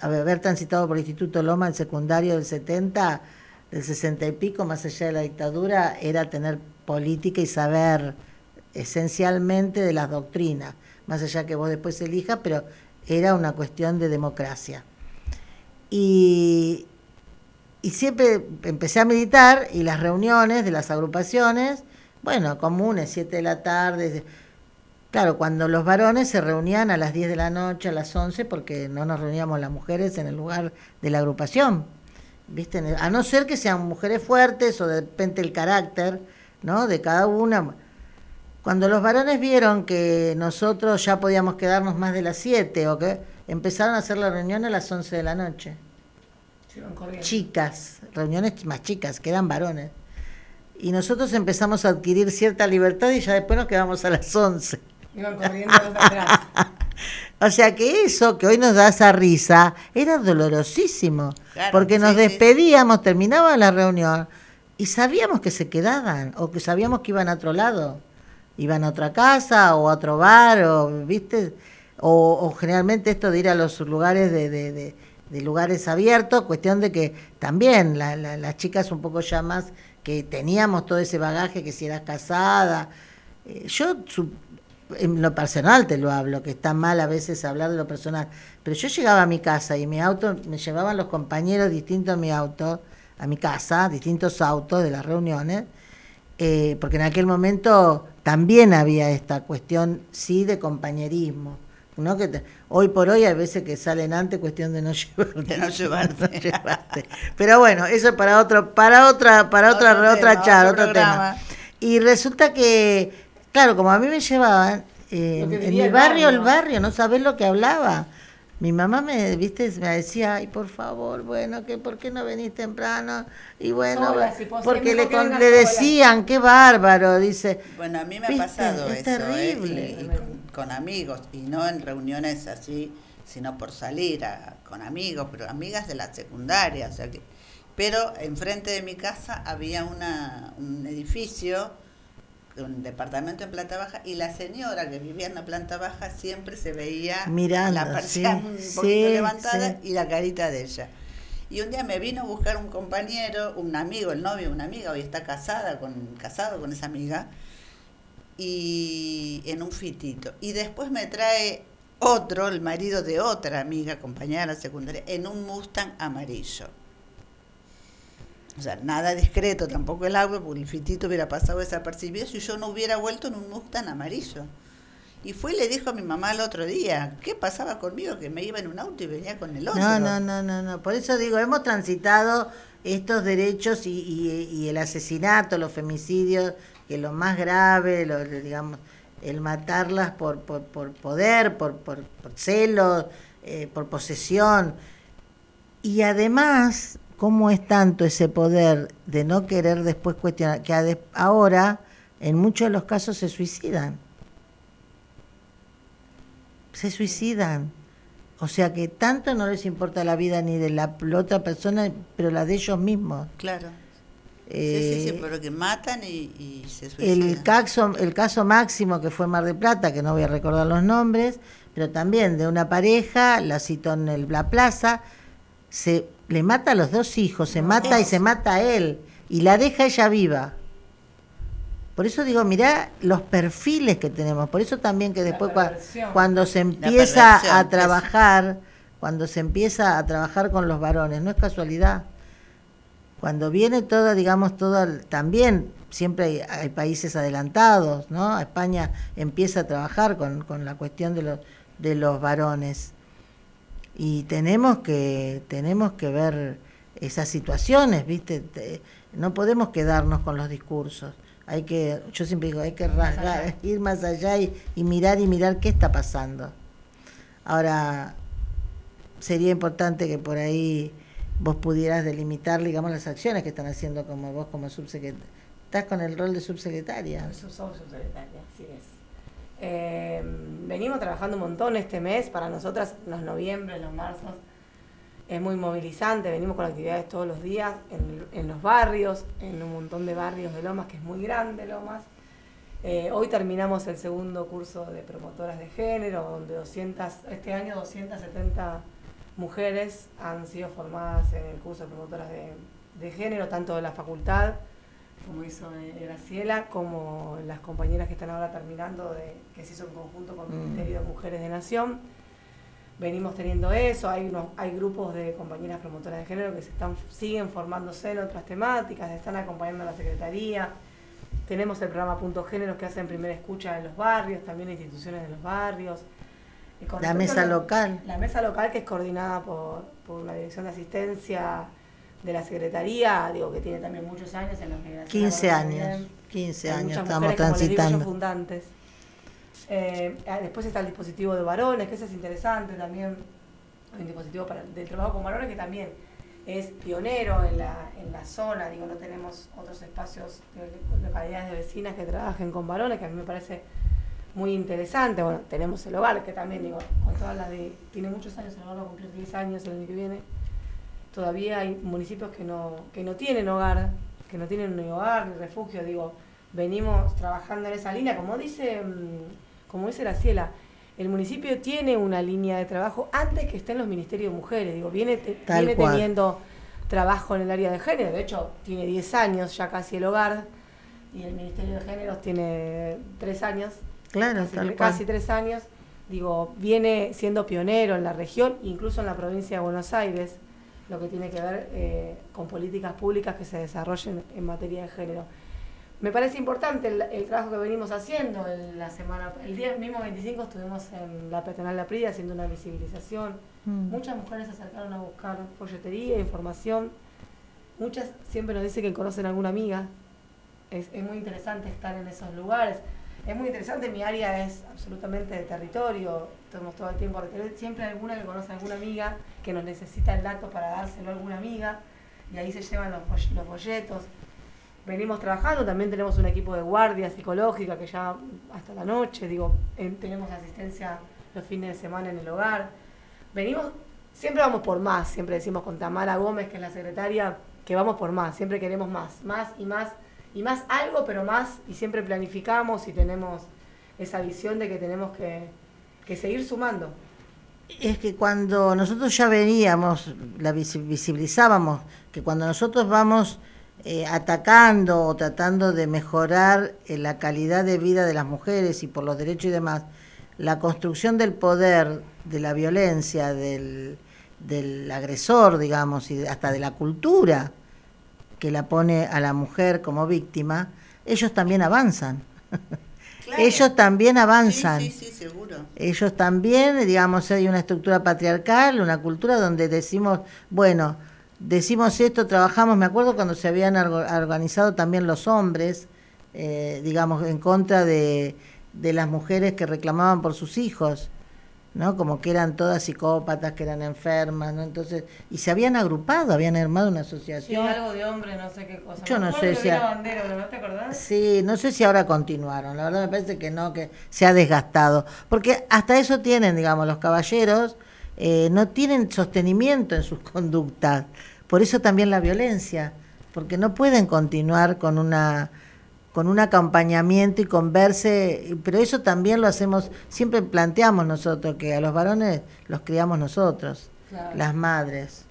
haber transitado por el Instituto Loma, el secundario del 70, del 60 y pico, más allá de la dictadura, era tener política y saber esencialmente de las doctrinas, más allá que vos después elijas, pero era una cuestión de democracia. Y, y siempre empecé a militar y las reuniones de las agrupaciones, bueno, comunes, 7 de la tarde, Claro, cuando los varones se reunían a las 10 de la noche, a las 11, porque no nos reuníamos las mujeres en el lugar de la agrupación. ¿Viste? A no ser que sean mujeres fuertes o de repente el carácter, ¿no? De cada una. Cuando los varones vieron que nosotros ya podíamos quedarnos más de las 7 o que empezaron a hacer la reunión a las 11 de la noche. Chicas, reuniones más chicas, que eran varones. Y nosotros empezamos a adquirir cierta libertad y ya después nos quedamos a las 11. Iban corriendo atrás. O sea que eso que hoy nos da esa risa era dolorosísimo, Claro, porque nos sí, sí. despedíamos, terminaba la reunión y sabíamos que se quedaban o que sabíamos que iban a otro lado, iban a otra casa o a otro bar o viste o, generalmente esto de ir a los lugares de, lugares abiertos, cuestión de que también la- la- las chicas un poco ya más que teníamos todo ese bagaje que si eras casada, eh, yo en lo personal te lo hablo, que está mal a veces hablar de lo personal, pero yo llegaba a mi casa y mi auto, me llevaban los compañeros distintos a mi auto, a mi casa, distintos autos de las reuniones, eh, porque en aquel momento también había esta cuestión, sí, de compañerismo. ¿no? Que te- hoy por hoy hay veces que salen antes cuestión de no llevarte. De no llevarte. no llevarte. Pero bueno, eso es para otro, para otra, para otra, Otro otra tema, charla, otro otro tema. Y resulta que, claro, como a mí me llevaban, eh, en mi el barrio, el barrio. barrio, no sabés lo que hablaba. Mi mamá me, viste, me decía, ay, por favor, bueno, que ¿por qué no venís temprano? Y bueno, Sola, si posee, porque le, con- decían, qué bárbaro, dice. Bueno, a mí me ha pasado es eso, ¿eh? terrible. Y- y con, con amigos, y no en reuniones así, sino por salir a- con amigos, pero amigas de la secundaria, o sea que... Pero enfrente de mi casa había una, un edificio un departamento en planta baja y la señora que vivía en la planta baja siempre se veía Mirando, la persiana sí, un sí, poquito levantada sí. y la carita de ella. Y un día me vino a buscar un compañero, un amigo, el novio una amiga, hoy está casada con, casado con esa amiga, y en un fitito. Y después me trae otro, el marido de otra amiga, compañera de la secundaria, en un Mustang amarillo. O sea, nada discreto, tampoco el agua, porque el fitito hubiera pasado desapercibido si yo no hubiera vuelto en un Mustang amarillo. Y fue y le dijo a mi mamá el otro día, ¿qué pasaba conmigo? Que me iba en un auto y venía con el otro. No, no, no, no, no. Por eso digo, hemos transitado estos derechos y, y- el asesinato, los femicidios, que lo más grave, lo, digamos, el matarlas por, por, poder, por, por, por celos, eh, por posesión. Y además, ¿cómo es tanto ese poder de no querer después cuestionar? Que ahora, en muchos de los casos, se suicidan. Se suicidan. O sea que tanto no les importa la vida ni de la, la otra persona, pero la de ellos mismos. Claro. sí, sí, Eh, sí, pero que matan y, y se suicidan. el caso, el caso máximo que fue Mar de Plata, que no voy a recordar los nombres, pero también de una pareja, la citó en el- la plaza, se le mata a los dos hijos, se mata y se mata a él, y la deja ella viva. Por eso digo, mirá los perfiles que tenemos, por eso también que después cua- cuando se empieza a trabajar, cuando se empieza a trabajar con los varones, no es casualidad. Cuando viene todo, digamos, todo, el- también siempre hay, hay países adelantados, ¿no? España empieza a trabajar con, con la cuestión de los, de los varones. Y tenemos que, tenemos que ver esas situaciones, ¿viste? Te- no podemos quedarnos con los discursos. Hay que, yo siempre digo, hay que rasgar, ir más allá y, y mirar y mirar qué está pasando. Ahora, sería importante que por ahí vos pudieras delimitar, digamos, las acciones que están haciendo como vos como subsecretaria. Estás con el rol de subsecretaria. Soy sub- subsecretaria, así es. Eh, venimos trabajando un montón este mes, para nosotras los noviembre, los marzos, es muy movilizante, venimos con actividades todos los días en, los barrios, en un montón de barrios de Lomas, que es muy grande Lomas. Eh, hoy terminamos el segundo curso de promotoras de género, donde 200, este año 270 mujeres han sido formadas en el curso de promotoras de, de género, tanto de la facultad, como hizo eh, Graciela, como las compañeras que están ahora terminando, de, que se hizo en conjunto con el Mm. Ministerio de Mujeres de Nación. Venimos teniendo eso, hay, unos, hay grupos de compañeras promotoras de género que se están, siguen formándose en otras temáticas, están acompañando a la Secretaría. Tenemos el programa Punto Géneros que hacen primera escucha en los barrios, también instituciones de los barrios. Con La mesa a local. la mesa local que es coordinada por, por la Dirección de Asistencia de la Secretaría, digo que tiene también muchos años en los que Graciela 15 conoce años, bien. 15 Hay años muchas estamos mujeres, como les digo yo, transitando. fundantes. Eh, después está el dispositivo de varones, que ese es interesante también. Hay un dispositivo para, del trabajo con varones que también es pionero en la, en la zona. Digo, no tenemos otros espacios de localidades de vecinas que trabajen con varones, que a mí me parece muy interesante. Bueno, tenemos el hogar, que también, digo, con todas las de. Tiene muchos años, el hogar va a cumplir 10 años el año que viene. Todavía hay municipios que no, que no tienen hogar, que no tienen ni hogar ni refugio. Digo, venimos trabajando en esa línea, como dice, mm, como dice Graciela. El municipio tiene una línea de trabajo antes que estén los ministerios de mujeres. Digo, viene, te- viene teniendo trabajo en el área de género. De hecho, tiene 10 años ya casi el hogar. Y el Ministerio de Géneros tiene 3 años Claro, casi, casi tres años, digo, viene siendo pionero en la región, incluso en la provincia de Buenos Aires, lo que tiene que ver eh, con políticas públicas que se desarrollen en materia de género. Me parece importante el, el trabajo que venimos haciendo. En la semana, el día mismo 25 estuvimos en la Peatonal La Prida haciendo una visibilización. Mm. Muchas mujeres se acercaron a buscar folletería, información. Muchas siempre nos dicen que conocen a alguna amiga. Es, es muy interesante estar en esos lugares. Es muy interesante, mi área es absolutamente de territorio, tenemos todo el tiempo, siempre hay alguna que conoce a alguna amiga que nos necesita el dato para dárselo a alguna amiga y ahí se llevan los, los folletos. Venimos trabajando, también tenemos un equipo de guardia psicológica que ya hasta la noche, digo, en- tenemos asistencia los fines de semana en el hogar. Venimos, siempre vamos por más, siempre decimos con Tamara Gómez, que es la secretaria, que vamos por más, siempre queremos más, más y más y más algo, pero más, y siempre planificamos y tenemos esa visión de que tenemos que, que seguir sumando. Es que cuando nosotros ya veníamos, la visi- visibilizábamos, que cuando nosotros vamos eh, atacando o tratando de mejorar eh, la calidad de vida de las mujeres y por los derechos y demás, la construcción del poder, de la violencia, del, del agresor, digamos, y hasta de la cultura que la pone a la mujer como víctima, ellos también avanzan. Claro. Ellos también avanzan. Sí, sí, sí, seguro. Ellos también, digamos, hay una estructura patriarcal, una cultura donde decimos, bueno, decimos esto, trabajamos, me acuerdo cuando se habían organizado también los hombres, eh, digamos, en contra de, de las mujeres que reclamaban por sus hijos, ¿no? Como que eran todas psicópatas, que eran enfermas, ¿no? Entonces, y se habían agrupado, habían armado una Sí, asociación. algo de hombre, no sé qué cosa. Yo no sé si a- bandera, ¿no te acordás? Sí, no sé si ahora continuaron, la verdad me parece que no, que se ha desgastado, porque hasta eso tienen, digamos, los caballeros, eh, no tienen sostenimiento en sus conductas, por eso también la violencia, porque no pueden continuar con una con un acompañamiento y con verse, pero eso también lo hacemos, siempre planteamos nosotros que a los varones los criamos nosotros, Claro. las madres,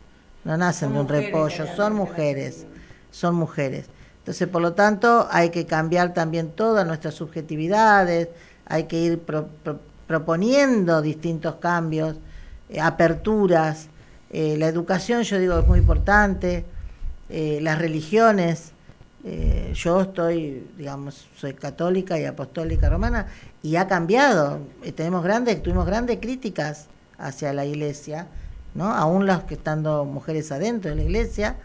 no nacen Son de un repollo, son mujeres son mujeres. Entonces, por lo tanto, hay que cambiar también todas nuestras subjetividades, hay que ir pro- pro- proponiendo distintos cambios, eh, aperturas. Eh, la educación, yo digo, es muy importante, eh, las religiones. Eh, yo estoy, digamos, soy católica y apostólica romana y ha cambiado. Eh, tenemos grandes, tuvimos grandes críticas hacia la iglesia, ¿no? Aún las que estando mujeres adentro de la iglesia,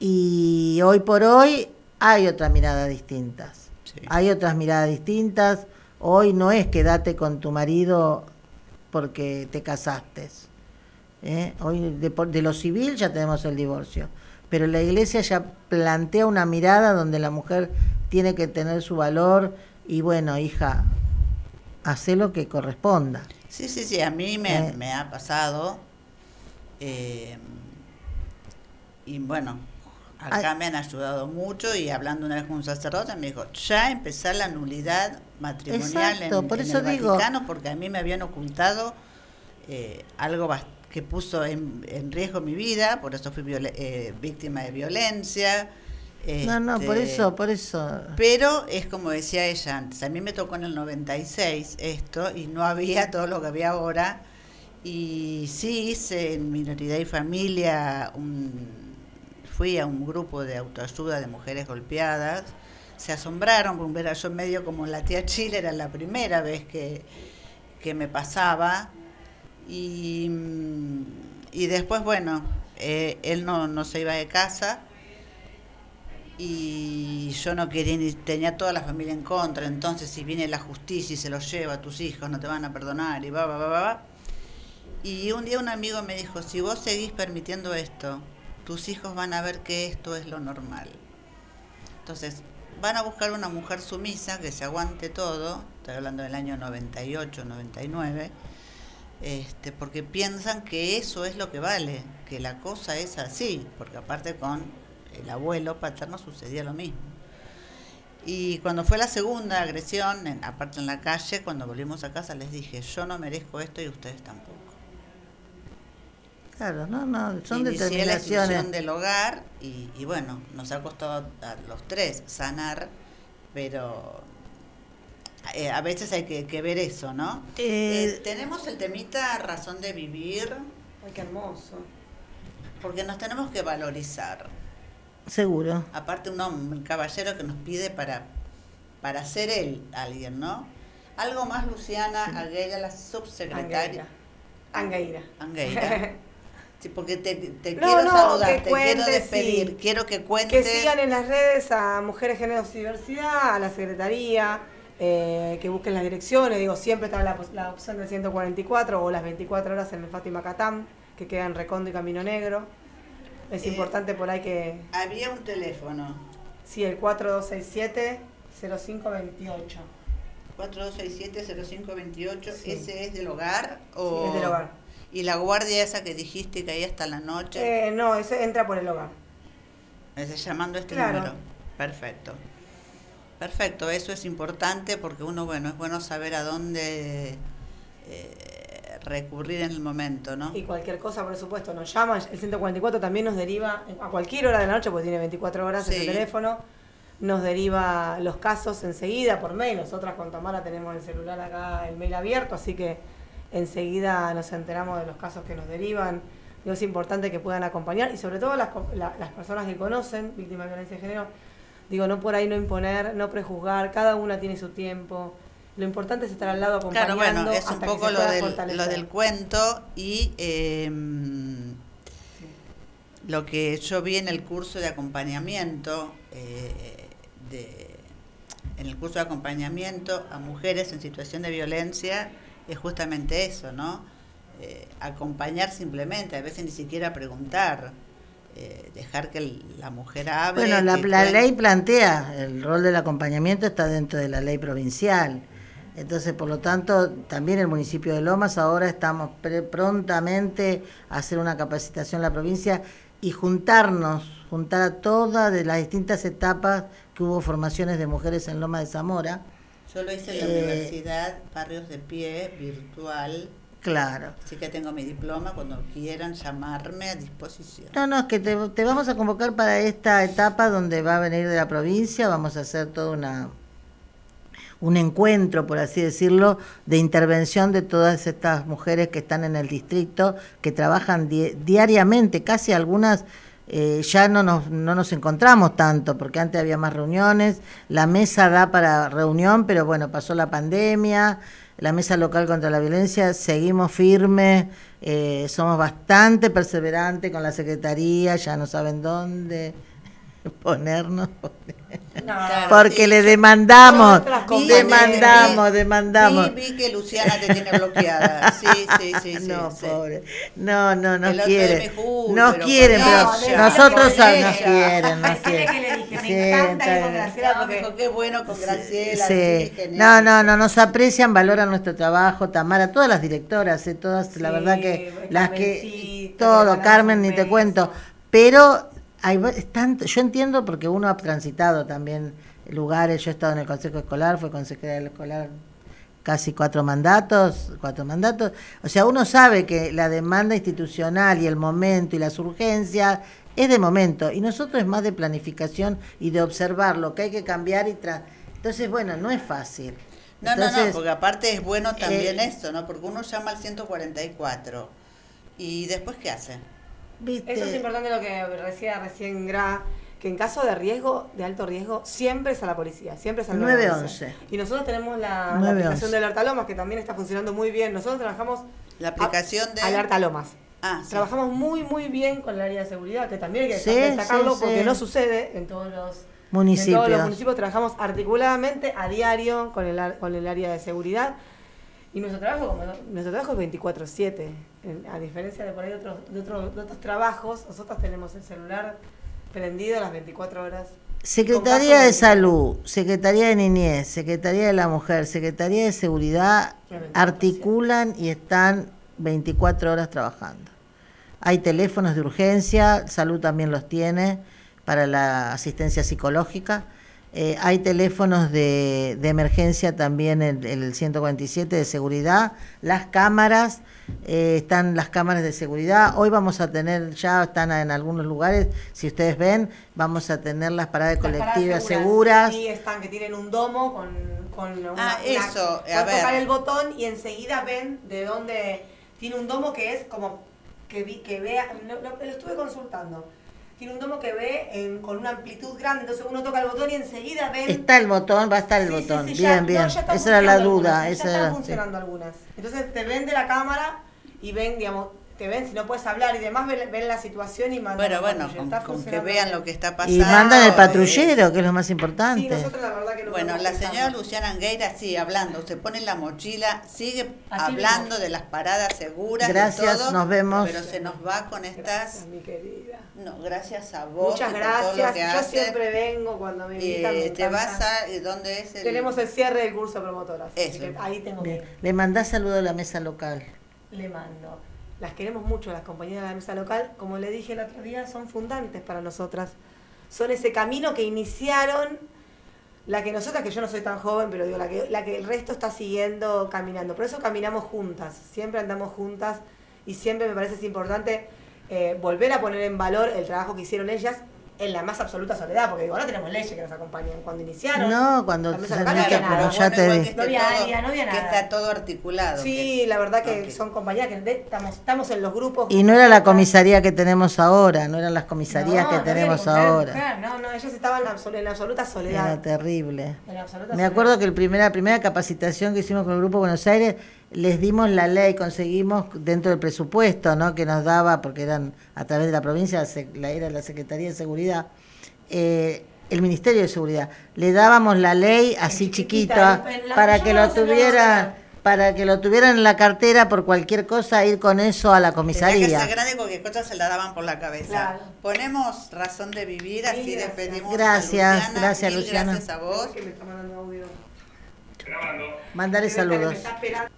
y hoy por hoy hay otras miradas distintas. Sí. Hay otras miradas distintas. Hoy no es quédate con tu marido porque te casaste. ¿eh? Hoy de, de lo civil ya tenemos el divorcio. Pero la iglesia ya plantea una mirada donde la mujer tiene que tener su valor y bueno, hija, hace lo que corresponda. Sí, sí, sí, a mí me, Eh. me ha pasado. eh, y bueno, acá Ay. me han ayudado mucho y hablando una vez con un sacerdote me dijo, ya empezar la nulidad matrimonial Exacto, en, por en eso el digo. Vaticano porque a mí me habían ocultado eh, algo bas- que puso en, en riesgo mi vida, por eso fui eh, víctima de violencia. No, no, por este, eso, por eso. pero es como decía ella antes, a mí me tocó en el 96 esto y no había todo lo que había ahora. Y sí hice en Minoridad y Familia, un, fui a un grupo de autoayuda de mujeres golpeadas. Se asombraron con ver a yo medio como la tía Chile, era la primera vez que, que me pasaba. Y, mm, y después, bueno, eh, él no, no se iba de casa y yo no quería ni tenía toda la familia en contra entonces si viene la justicia y se los lleva a tus hijos no te van a perdonar y va va va va, va. y un día un amigo me dijo si vos seguís permitiendo esto tus hijos van a ver que esto es lo normal entonces van a buscar una mujer sumisa que se aguante todo estoy hablando del año 98 99 este, porque piensan que eso es lo que vale, que la cosa es así, porque aparte con el abuelo paterno sucedía lo mismo. Y cuando fue la segunda agresión, en- aparte en la calle, cuando volvimos a casa les dije, yo no merezco esto y ustedes tampoco. Claro, no, no, son Inicié la determinaciones. institución del hogar y, y bueno, nos ha costado a los tres sanar, pero eh, a veces hay que, que ver eso, ¿no? Eh, Eh, tenemos el temita razón de vivir, Ay, qué hermoso. porque nos tenemos que valorizar. seguro. Aparte un hombre, un caballero que nos pide para, para ser él alguien, ¿no? Algo más, Luciana Agueira, la subsecretaria. Angueira. Angueira. Sí, porque te, te No, quiero no, saludar, te quiero despedir, sí. quiero que cuentes. Que sigan en las redes a Mujeres Géneros y Diversidad, a la Secretaría, eh, que busquen las direcciones. Digo, siempre está la, la opción del 144 o las 24 horas en el Fátima Catán, que queda en Recondo y Camino Negro. Es Eh, importante por ahí que. Había un teléfono, Sí, el 4267-0528. 4267-0528, Sí. ¿ese es del hogar? O... Sí, es del hogar. Y la guardia esa que dijiste que ahí hasta la noche, Eh, no, eso entra por el hogar. está llamando a este Claro. número. Perfecto. Perfecto, eso es importante porque uno, bueno, es bueno saber a dónde eh, recurrir en el momento, ¿no? Y cualquier cosa, por supuesto, nos llama. El 144 también nos deriva a cualquier hora de la noche, porque tiene 24 horas Sí. ese teléfono. Nos deriva los casos enseguida por mail. Nosotras con Tamara tenemos el celular acá, el mail abierto, así que enseguida nos enteramos de los casos que nos derivan. Digo, es importante que puedan acompañar y sobre todo las, la- las personas que conocen víctimas de violencia de género. Digo, no por ahí no imponer, no prejuzgar, cada una tiene su tiempo. Lo importante es estar al lado Claro, acompañando. bueno, es un hasta que poco lo del, lo del cuento y eh, lo que yo vi en el curso de acompañamiento, eh, de, en el curso de acompañamiento a mujeres en situación de violencia, es justamente eso, ¿no? Eh, acompañar simplemente, a veces ni siquiera preguntar, eh, dejar que la mujer hable. Bueno, la, la ley plantea, el rol del acompañamiento está dentro de la ley provincial. Entonces, por lo tanto, también el municipio de Lomas ahora estamos pre- prontamente a hacer una capacitación en la provincia y juntarnos, juntar a todas de las distintas etapas que hubo formaciones de mujeres en Loma de Zamora. Yo lo hice en la Eh, universidad, Barrios de Pie, virtual. Claro. Así que tengo mi diploma cuando quieran llamarme a disposición. No, no, es que te, te vamos a convocar para esta etapa donde va a venir de la provincia, vamos a hacer toda una un encuentro, por así decirlo, de intervención de todas estas mujeres que están en el distrito, que trabajan di- diariamente, casi algunas eh, ya no nos, no nos encontramos tanto, porque antes había más reuniones, la mesa da para reunión, pero bueno, pasó la pandemia, la mesa local contra la violencia, seguimos firmes, eh, somos bastante perseverantes con la Secretaría, ya no saben dónde ponernos. No, Porque sí, le demandamos, demandamos, vi- demandamos. Vi, vi que Luciana te tiene bloqueada. Sí, sí, sí. no, sí. pobre. No, no, no El otro quiere. día me dijo, "Uy, No pero quieren, pero ella". decile nosotros ella. nos quieren, nos quieren. que le dije, me Sí, encanta con. Graciela No, porque dijo, qué bueno con Graciela. Sí. sí, genial. No, no, no, nos aprecian, valoran nuestro trabajo, Tamara, todas las directoras, eh, todas, la verdad que las que todo, Carmen, ni te cuento, pero hay tanto, yo entiendo porque uno ha transitado también lugares, yo he estado en el consejo escolar, fue consejera del escolar casi cuatro mandatos, cuatro mandatos, o sea, uno sabe que la demanda institucional y el momento y las urgencias es de momento y nosotros es más de planificación y de observar lo que hay que cambiar y tra entonces bueno, no es fácil. No, no, Entonces, no, porque aparte es bueno también eh, eso, ¿no? Porque uno llama al 144 y después ¿qué hace? ¿Viste? Eso es importante lo que decía recién Gra, que en caso de riesgo, de alto riesgo, siempre es a la policía, siempre es al 911. Y nosotros tenemos la, la 911. aplicación de Alerta Lomas, que también está funcionando muy bien. Nosotros trabajamos La aplicación de... Alerta Lomas. Ah, sí. Trabajamos muy, muy bien con el área de seguridad, que también hay que Sí, destacarlo sí, porque sí. no sucede en todos los Municipios. En todos los municipios trabajamos articuladamente a diario con el, ar- con el área de seguridad. Y nuestro trabajo, como nuestro trabajo es 24-7. A diferencia de por ahí de otros, de, otros, de otros trabajos, nosotros tenemos el celular prendido las 24 horas. Secretaría de casos Salud, Secretaría de Niñez, Secretaría de la Mujer, Secretaría de Seguridad articulan y están 24 horas trabajando. Hay teléfonos de urgencia, Salud también los tiene para la asistencia psicológica. Eh, hay teléfonos de, de emergencia también, el, el 147 de seguridad, las cámaras, eh, están las cámaras de seguridad. Hoy vamos a tener, ya están en algunos lugares, si ustedes ven, vamos a tener las paradas Las paradas colectivas seguras. Sí, están, que tienen un domo con, con una, Ah, eso, a puedes ver. tocar el botón y enseguida ven de dónde tiene un domo que es como que vi, que vea, no, no, lo estuve consultando. Tiene un domo que ve en- con una amplitud grande, entonces uno toca el botón y enseguida ven. Está el botón, va a estar el Sí, sí, botón. sí, bien, ya- no, bien. ya están esa era la duda. algunas, esa ya están sí. funcionando algunas. Entonces te ven de la cámara y ven, digamos, te ven si no puedes hablar y demás, ven, ven la situación y mandan. Bueno, bueno, con, que vean lo que está pasando. Y mandan el eh, patrullero, que es lo más Sí, importante. nosotros la verdad que lo Bueno, la señora Luciana Angueira sigue hablando, se pone la mochila, sigue Así hablando mismo. de las paradas seguras. de Gracias, todo, nos vemos. Pero se nos va con estas. Gracias, mi querida. No, gracias a vos. Muchas y por todo lo gracias. que Yo siempre vengo cuando me invitan. me Eh, te vas a. ¿y ¿Dónde es el.? Tenemos el cierre del curso de promotoras. así Eso. que ahí tengo Bien. que Le mandás saludo a la mesa local. le mando. Las queremos mucho, las compañeras de la mesa local. Como le dije el otro día, son fundantes para nosotras. son ese camino que iniciaron la que nosotras, que yo no soy tan joven, pero digo, la que, la que el resto está siguiendo caminando. Por eso caminamos juntas, siempre andamos juntas y siempre me parece es importante eh, volver a poner en valor el trabajo que hicieron ellas en la más absoluta soledad, porque digo, ahora tenemos leyes que nos acompañan. Cuando iniciaron, No, cuando se no había pero nada. ya te que No había todo- área, no había Que nada. está todo articulado. Sí, que- la verdad que son compañeras que de- estamos, estamos en los grupos. Y no era la comisaría que tenemos ahora, no eran las comisarías No, que no tenemos ahora. mujer, No, no, ellas estaban en absolu- en absoluta soledad. Era terrible. En absoluta Me soledad. acuerdo que el primera, la primera capacitación que hicimos con el Grupo Buenos Aires, les dimos la ley, conseguimos dentro del presupuesto ¿no? que nos daba, porque eran a través de la provincia, la, era la Secretaría de Seguridad, eh, el Ministerio de Seguridad, le dábamos la ley así chiquita para que lo tuvieran para que lo tuvieran en la cartera por cualquier cosa, ir con eso a la Tenía que comisaría. ser grande porque cosas se la daban por la cabeza. Claro. Ponemos razón de vivir, así gracias. despedimos Gracias, a Luciana. gracias, Mil Luciana. Gracias a vos. Que me está mandando audio. Mandale Debe estar que me saludos.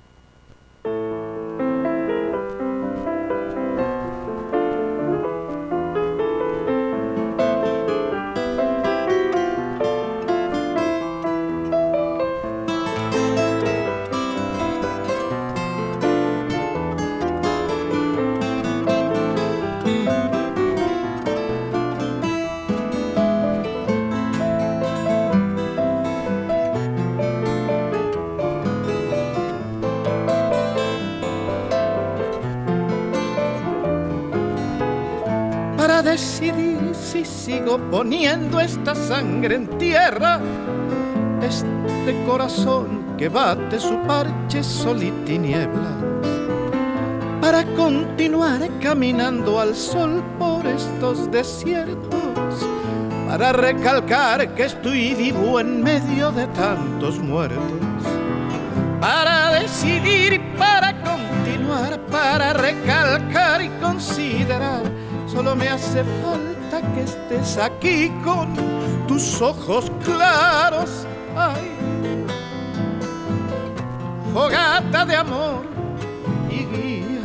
Sigo poniendo esta sangre en tierra, este corazón que bate su parche sol y tinieblas, para continuar caminando al sol por estos desiertos, para recalcar que estoy vivo en medio de tantos muertos. Para decidir, para continuar, para recalcar y considerar. Solo me hace falta que estés aquí con tus ojos claros. Ay, fogata de amor y guía,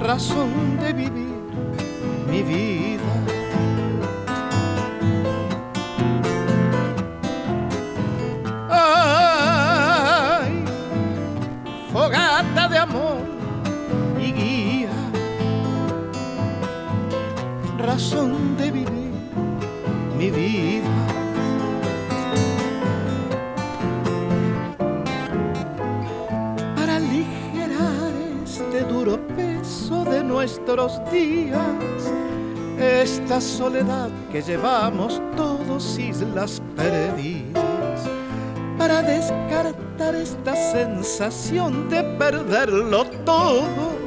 razón de vivir mi vida. De vivir mi vida. Para aligerar este duro peso de nuestros días, esta soledad que llevamos todos islas perdidas para descartar esta sensación de perderlo todo,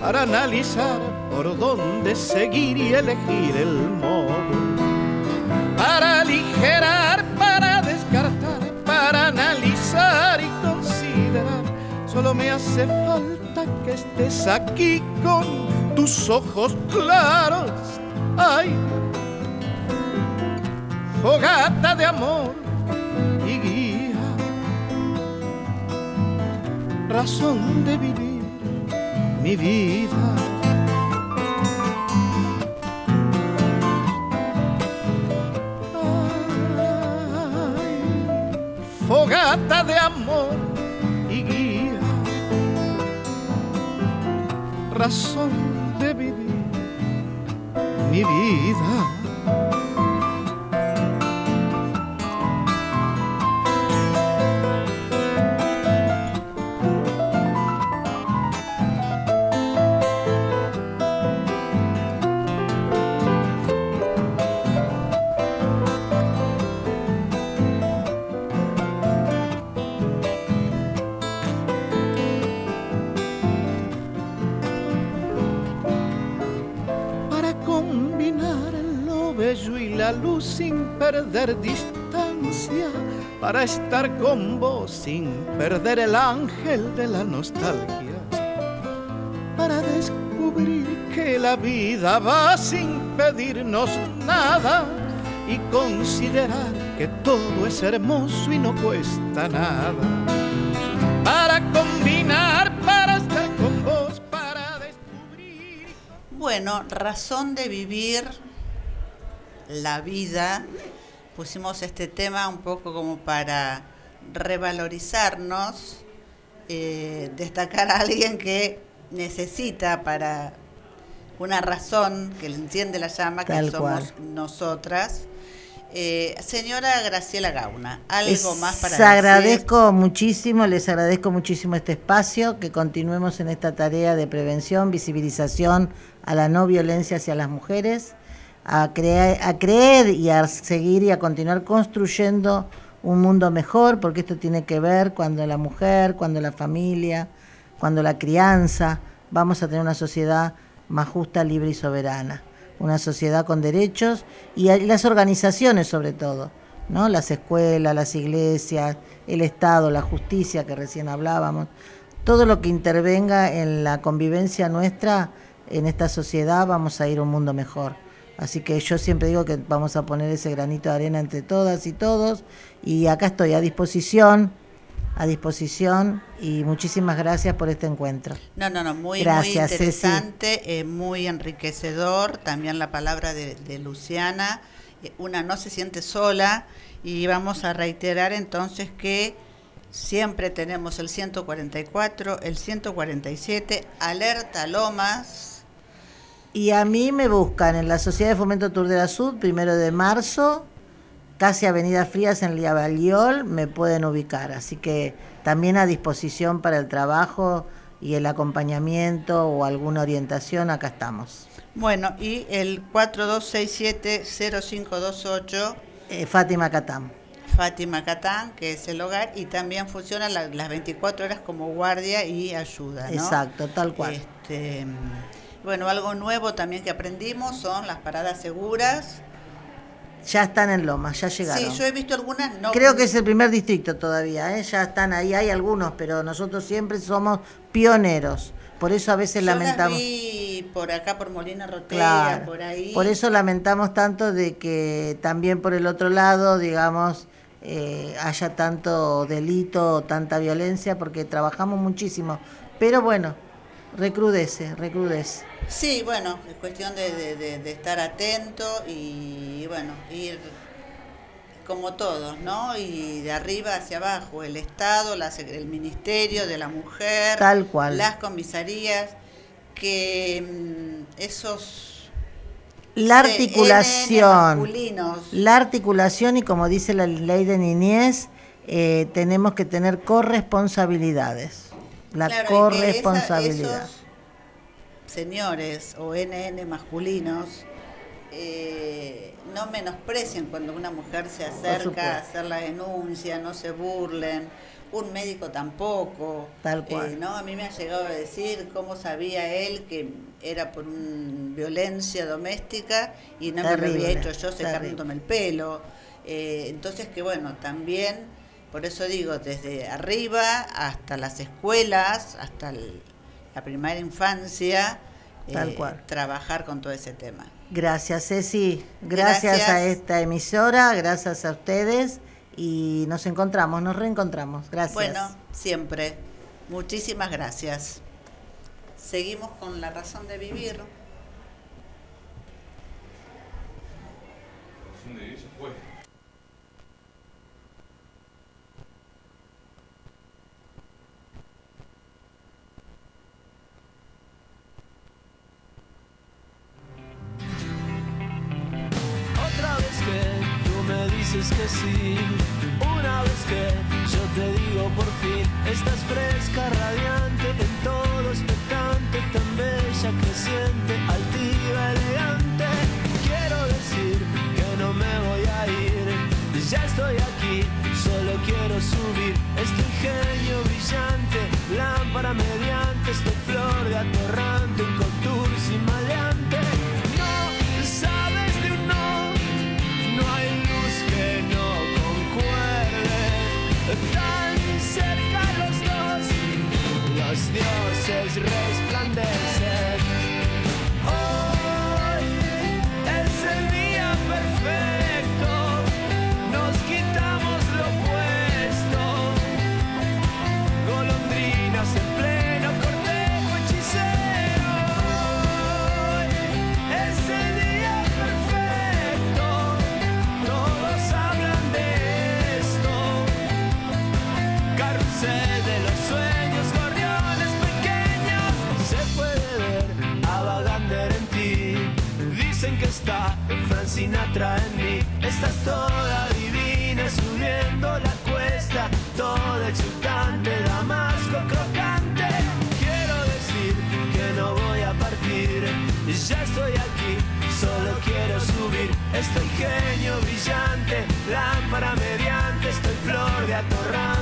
para analizar por dónde seguir y elegir el modo, para aligerar, para descartar, para analizar y considerar. Solo me hace falta que estés aquí con tus ojos claros. Ay, fogata de amor y guía, razón de vivir mi vida. Fogata de amor y guía, razón de vivir mi vida. Perder distancia, para estar con vos sin perder el ángel de la nostalgia, para descubrir que la vida va sin pedirnos nada y considerar que todo es hermoso y no cuesta nada. Para combinar, para estar con vos, para descubrir. Bueno, razón de vivir la vida. Pusimos este tema un poco como para revalorizarnos, eh, destacar a alguien que necesita para una razón que le enciende la llama, que somos cual. nosotras. Eh, señora Graciela Gauna, algo Les más para decir? agradezco muchísimo, les agradezco muchísimo este espacio, que continuemos en esta tarea de prevención, visibilización a la no violencia hacia las mujeres, a, crea- a creer y a seguir y a continuar construyendo un mundo mejor, porque esto tiene que ver cuando la mujer, cuando la familia, cuando la crianza, vamos a tener una sociedad más justa, libre y soberana, una sociedad con derechos y las organizaciones sobre todo. ¿no? Las escuelas, las iglesias, el Estado, la justicia que recién hablábamos, todo lo que intervenga en la convivencia nuestra en esta sociedad vamos a ir a un mundo mejor. Así que yo siempre digo que vamos a poner ese granito de arena entre todas y todos y acá estoy a disposición, a disposición y muchísimas gracias por este encuentro. No, no, no, muy, Gracias, muy interesante, eh, muy enriquecedor. También la palabra de, de Luciana. Eh, una no se siente sola y vamos a reiterar entonces que siempre tenemos el 144, el 147, alerta Lomas. Y a mí me buscan en la Sociedad de Fomento Tour de la Sud, primero de marzo, casi Avenida Frías en Liabaliol, me pueden ubicar. Así que también a disposición para el trabajo y el acompañamiento o alguna orientación, acá estamos. Bueno, y el 4267-0528, Eh, Fátima Catam. Fátima Catán, que es el hogar, y también funciona la- las 24 horas como guardia y ayuda. ¿no? Exacto, tal cual. Este, bueno, algo nuevo también que aprendimos son las paradas seguras. Ya están en Lomas, ya llegaron. Sí, yo he visto algunas, no. Creo que es el primer distrito todavía, ¿eh? ya están ahí, hay algunos, pero nosotros siempre somos pioneros. Por eso a veces yo las lamentamos. vi por acá, por Molina Rotea, Claro. por ahí. Por eso lamentamos tanto de que también por el otro lado, digamos, eh, haya tanto delito, tanta violencia, porque trabajamos muchísimo. Pero bueno, recrudece, recrudece. Sí, bueno, es cuestión de, de- de- de estar atento y, bueno, ir como todos, ¿no? Y de arriba hacia abajo, el Estado, la el Ministerio de la Mujer, Tal cual. las comisarías, que mm, esos La articulación, la articulación y como dice la ley de niñez, eh, tenemos que tener corresponsabilidades. La Claro, y que esa- corresponsabilidad. esos señores o NN masculinos eh, no menosprecien cuando una mujer se acerca a hacer la denuncia, no se burlen, un médico tampoco. Tal cual. Eh, ¿no? A mí me ha llegado a decir cómo sabía él que era por un violencia doméstica y no me lo había hecho yo secándome el pelo. Eh, entonces que bueno, también, por eso digo, desde arriba hasta las escuelas, hasta el- la primera infancia, Tal eh, cual. trabajar con todo ese tema. Gracias, Ceci. Gracias, Gracias. a esta emisora, gracias a ustedes y nos encontramos, nos reencontramos. Gracias. Bueno, siempre. Muchísimas gracias. Seguimos con la razón de vivir. Otra vez que tú me dices que sí, una vez que yo te digo por fin, estás fresca, radiante, en todo expectante, tan bella, creciente, altiva, elegante. Quiero decir que no me voy a ir, ya estoy aquí, solo quiero subir. Este ingenio brillante, lámpara mediante, esta flor de atorrante, para mediante estoy flor de atorrante.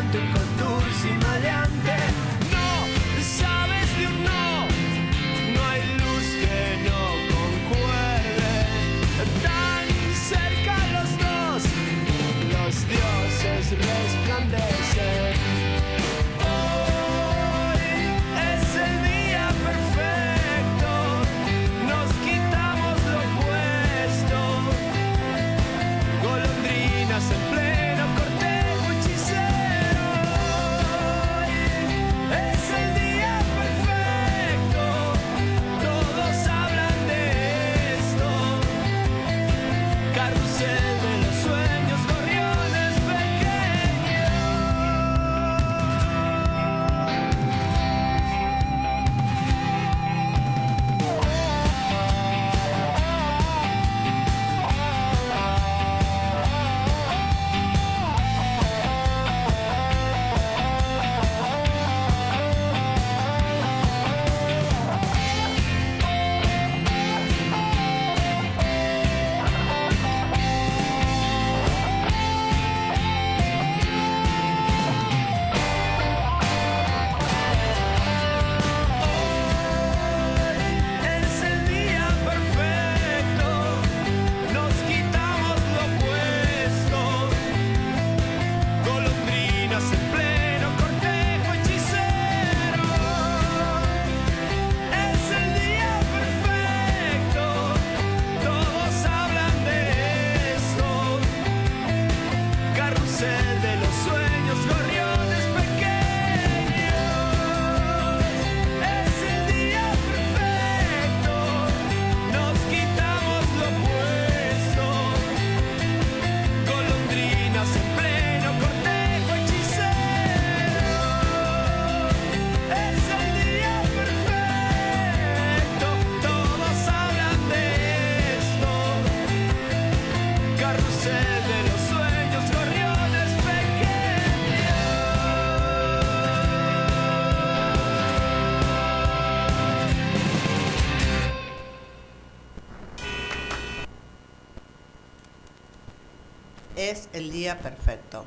Perfecto.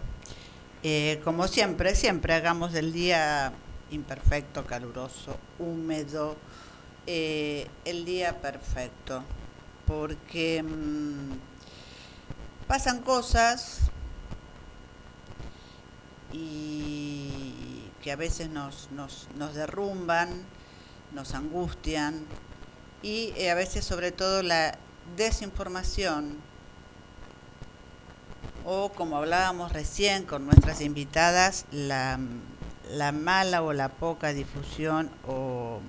Eh, como siempre, siempre hagamos del día imperfecto, caluroso, húmedo, eh, el día perfecto, porque mm, pasan cosas y que a veces nos, nos, nos derrumban, nos angustian y eh, a veces sobre todo la desinformación o como hablábamos recién con nuestras invitadas, la, la mala o la poca difusión o,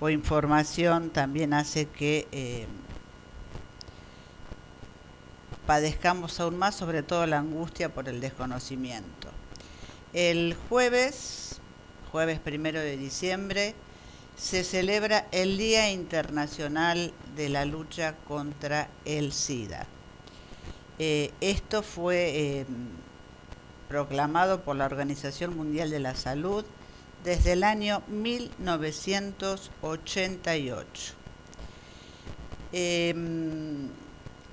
o información también hace que eh, padezcamos aún más, sobre todo la angustia por el desconocimiento. El jueves, jueves primero de diciembre, se celebra el Día Internacional de la Lucha contra el SIDA. Eh, esto fue eh, proclamado por la Organización Mundial de la Salud desde el año 1988. Em,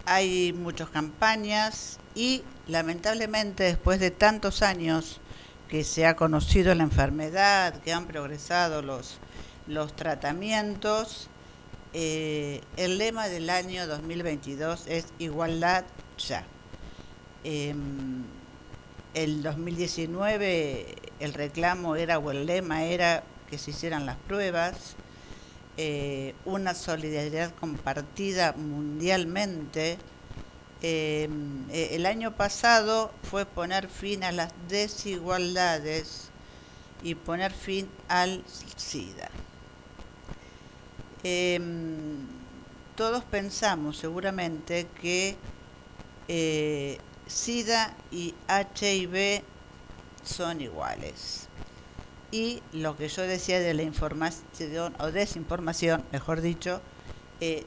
hay muchas campañas y lamentablemente después de tantos años que se ha conocido la enfermedad, que han progresado los, tratamientos, eh, el lema del año 2022 es igualdad ya. Em, el 2019 el reclamo era o el lema era que se hicieran las pruebas, eh, una solidaridad compartida mundialmente. Em, eh, el año pasado fue poner fin a las desigualdades y poner fin al SIDA. Em, todos pensamos seguramente que eh, SIDA y HIV son iguales. Y lo que yo decía de la información o desinformación, mejor dicho, eh,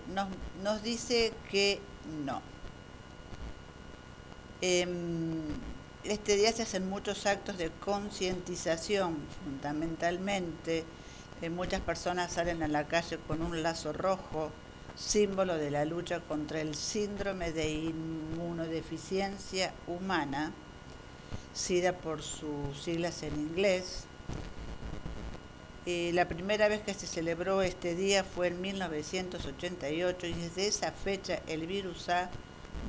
nos, dice que no. Em, este día se hacen muchos actos de concientización, fundamentalmente. Eh, muchas personas salen a la calle con un lazo rojo símbolo de la lucha contra el síndrome de inmunodeficiencia humana, SIDA por sus siglas en inglés. Eh, la primera vez que se celebró este día fue en 1988 y desde esa fecha el virus ha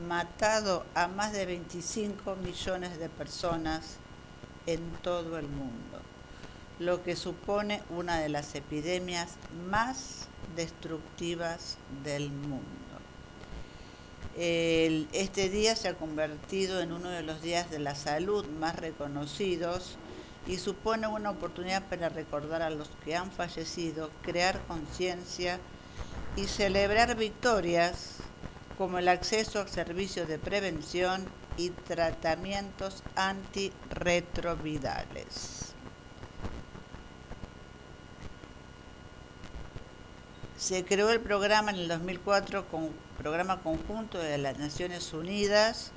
matado a más de 25 millones de personas en todo el mundo, lo que supone una de las epidemias más destructivas del mundo. este día se ha convertido en uno de los días de la salud más reconocidos y supone una oportunidad para recordar a los que han fallecido, crear conciencia y celebrar victorias como el acceso a servicios de prevención y tratamientos antirretrovirales. Se creó el programa en el 2004 con programa conjunto de las Naciones Unidas,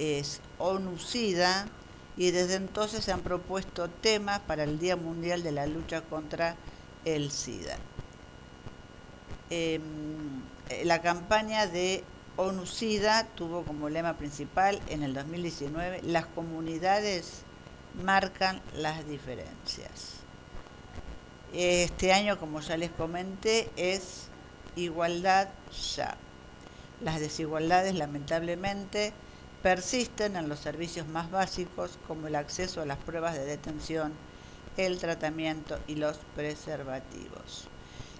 es ONU-SIDA, y desde entonces se han propuesto temas para el Día Mundial de la Lucha contra el SIDA. Em, la campaña de ONU-SIDA tuvo como lema principal en el 2019, las comunidades marcan las diferencias. Este año, como ya les comenté, es igualdad ya. Las desigualdades, lamentablemente, persisten en los servicios más básicos como el acceso a las pruebas de detención, el tratamiento y los preservativos.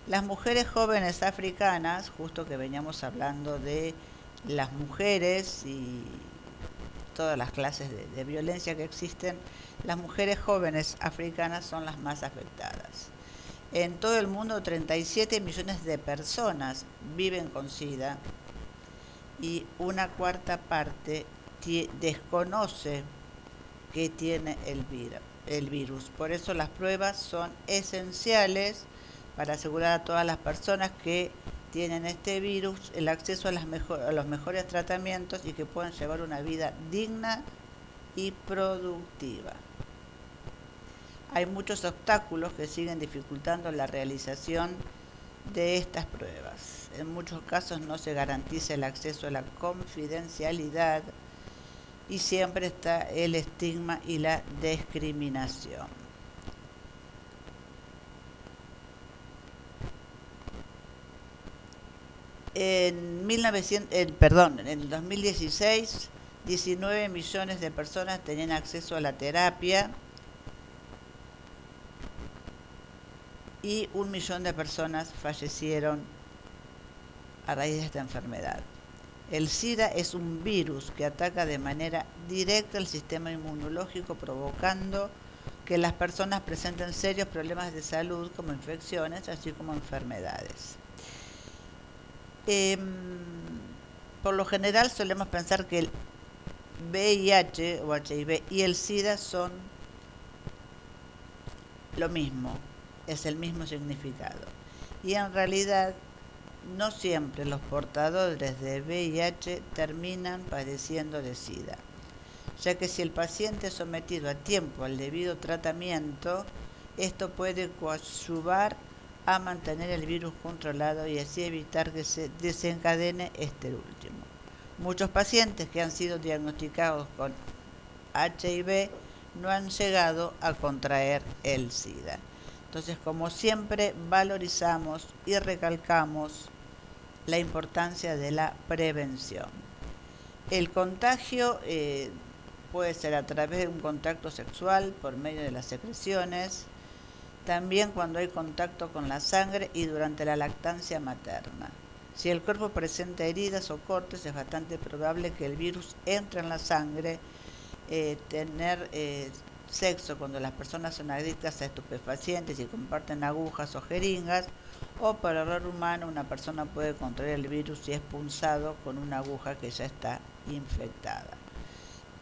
Las mujeres jóvenes africanas, justo que veníamos hablando de las mujeres y todas las clases de, violencia que existen, las mujeres jóvenes africanas son las más afectadas. En todo el mundo 37 millones de personas viven con SIDA y una cuarta parte desconoce que tiene el, virus. Por eso las pruebas son esenciales para asegurar a todas las personas que tienen este virus el acceso a los mejores tratamientos y que puedan llevar una vida digna y productiva hay muchos obstáculos que siguen dificultando la realización de estas pruebas. En muchos casos no se garantiza el acceso a la confidencialidad y siempre está el estigma y la discriminación. En, 1900, perdón, en el 2016, 19 millones de personas tenían acceso a la terapia y un millón de personas fallecieron a raíz de esta enfermedad. El SIDA es un virus que ataca de manera directa el sistema inmunológico provocando que las personas presenten serios problemas de salud como infecciones, así como enfermedades. Em, por lo general solemos pensar que el VIH o HIV y el SIDA son lo mismo, es el mismo significado. Y en realidad no siempre los portadores de VIH terminan padeciendo de SIDA, ya que si el paciente es sometido a tiempo al debido tratamiento, esto puede coadyuvar a mantener el virus controlado y así evitar que se desencadene este último. Muchos pacientes que han sido diagnosticados con HIV no han llegado a contraer el SIDA. Entonces, como siempre, valorizamos y recalcamos la importancia de la prevención. El contagio eh, puede ser a través de un contacto sexual por medio de las secreciones, también cuando hay contacto con la sangre y durante la lactancia materna. Si el cuerpo presenta heridas o cortes, es bastante probable que el virus entre en la sangre. Eh, tener eh, sexo cuando las personas son adictas a estupefacientes y comparten agujas o jeringas, o por error humano una persona puede contraer el virus si es punzado con una aguja que ya está infectada.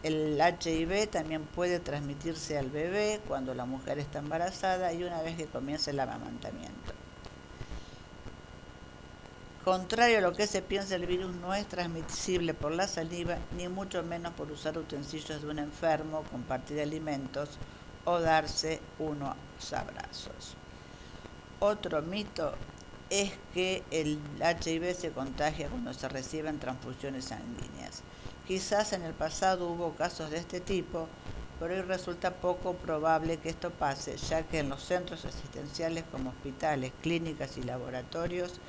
El HIV también puede transmitirse al bebé cuando la mujer está embarazada y una vez que comienza el amamantamiento. Contrario a lo que se piensa, el virus no es transmisible por la saliva, ni mucho menos por usar utensilios de un enfermo, compartir alimentos o darse unos abrazos. Otro mito es que el HIV se contagia cuando se reciben transfusiones sanguíneas. Quizás en el pasado hubo casos de este tipo, pero hoy resulta poco probable que esto pase, ya que en los centros asistenciales como hospitales, clínicas y laboratorios,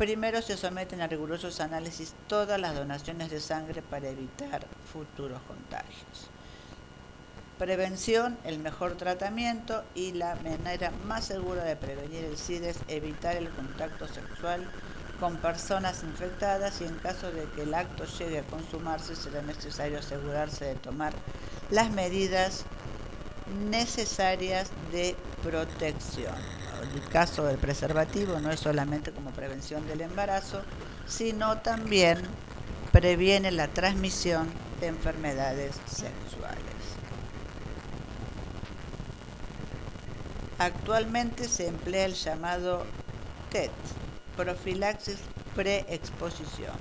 primero se someten a rigurosos análisis todas las donaciones de sangre para evitar futuros contagios. Prevención, el mejor tratamiento y la manera más segura de prevenir el SIDA es evitar el contacto sexual con personas infectadas y en caso de que el acto llegue a consumarse será necesario asegurarse de tomar las medidas necesarias de protección. El caso del preservativo no es solamente como prevención del embarazo, sino también previene la transmisión de enfermedades sexuales. Actualmente se emplea el llamado TET, profilaxis preexposición.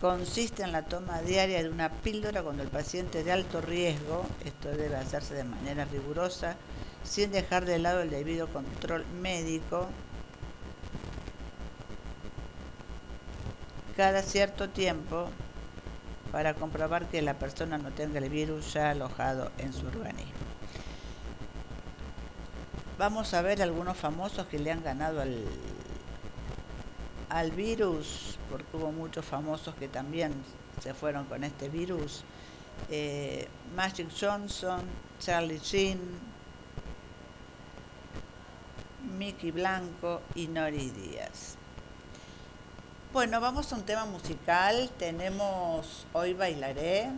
Consiste en la toma diaria de una píldora cuando el paciente de alto riesgo, esto debe hacerse de manera rigurosa, sin dejar de lado el debido control médico, cada cierto tiempo para comprobar que la persona no tenga el virus ya alojado en su organismo. Vamos a ver algunos famosos que le han ganado al, al virus, porque hubo muchos famosos que también se fueron con este virus, eh, Magic Johnson, Charlie Sheen, Mickey Blanco y Nori Díaz. Bueno, vamos a un tema musical. Tenemos Hoy Bailaré,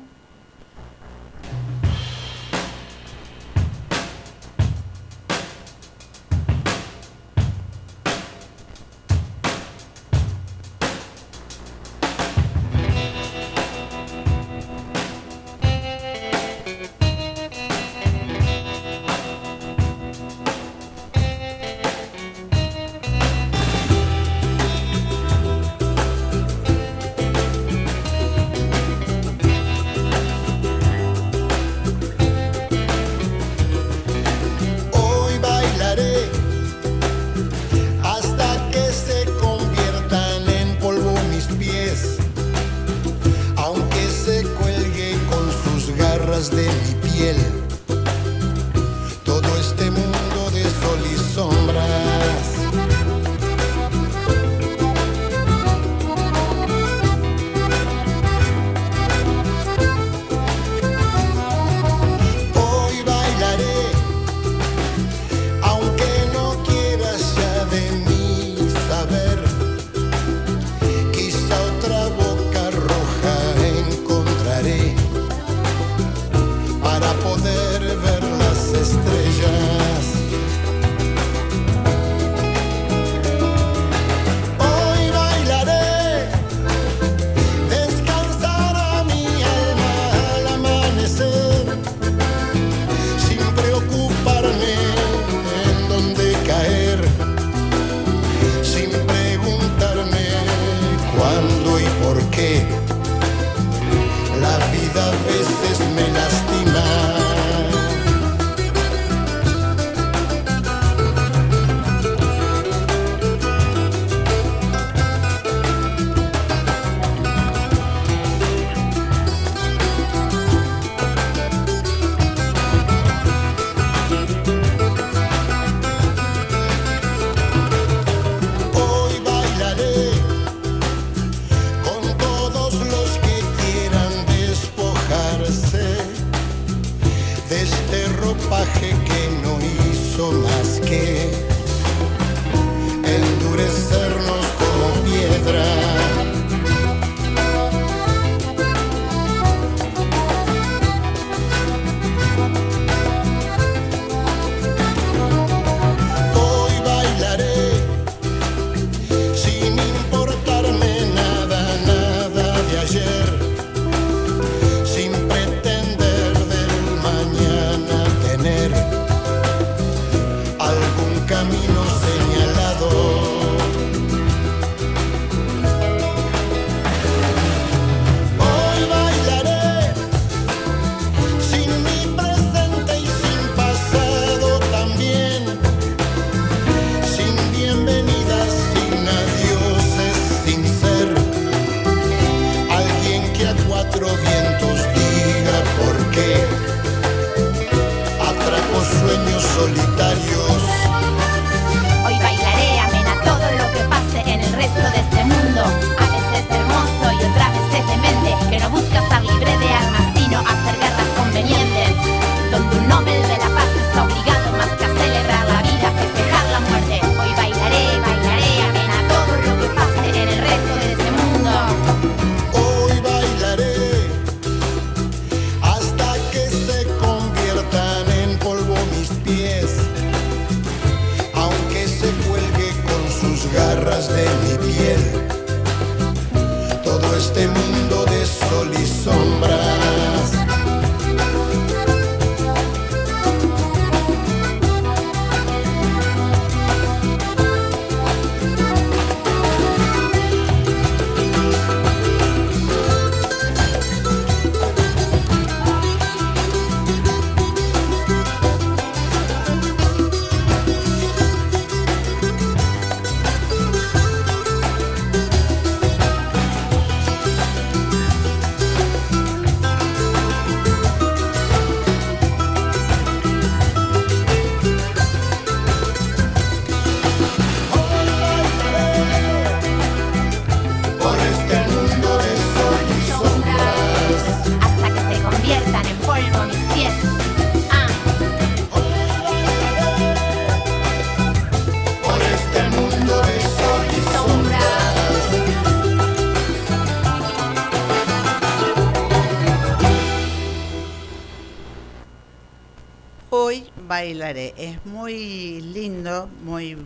Es muy lindo, muy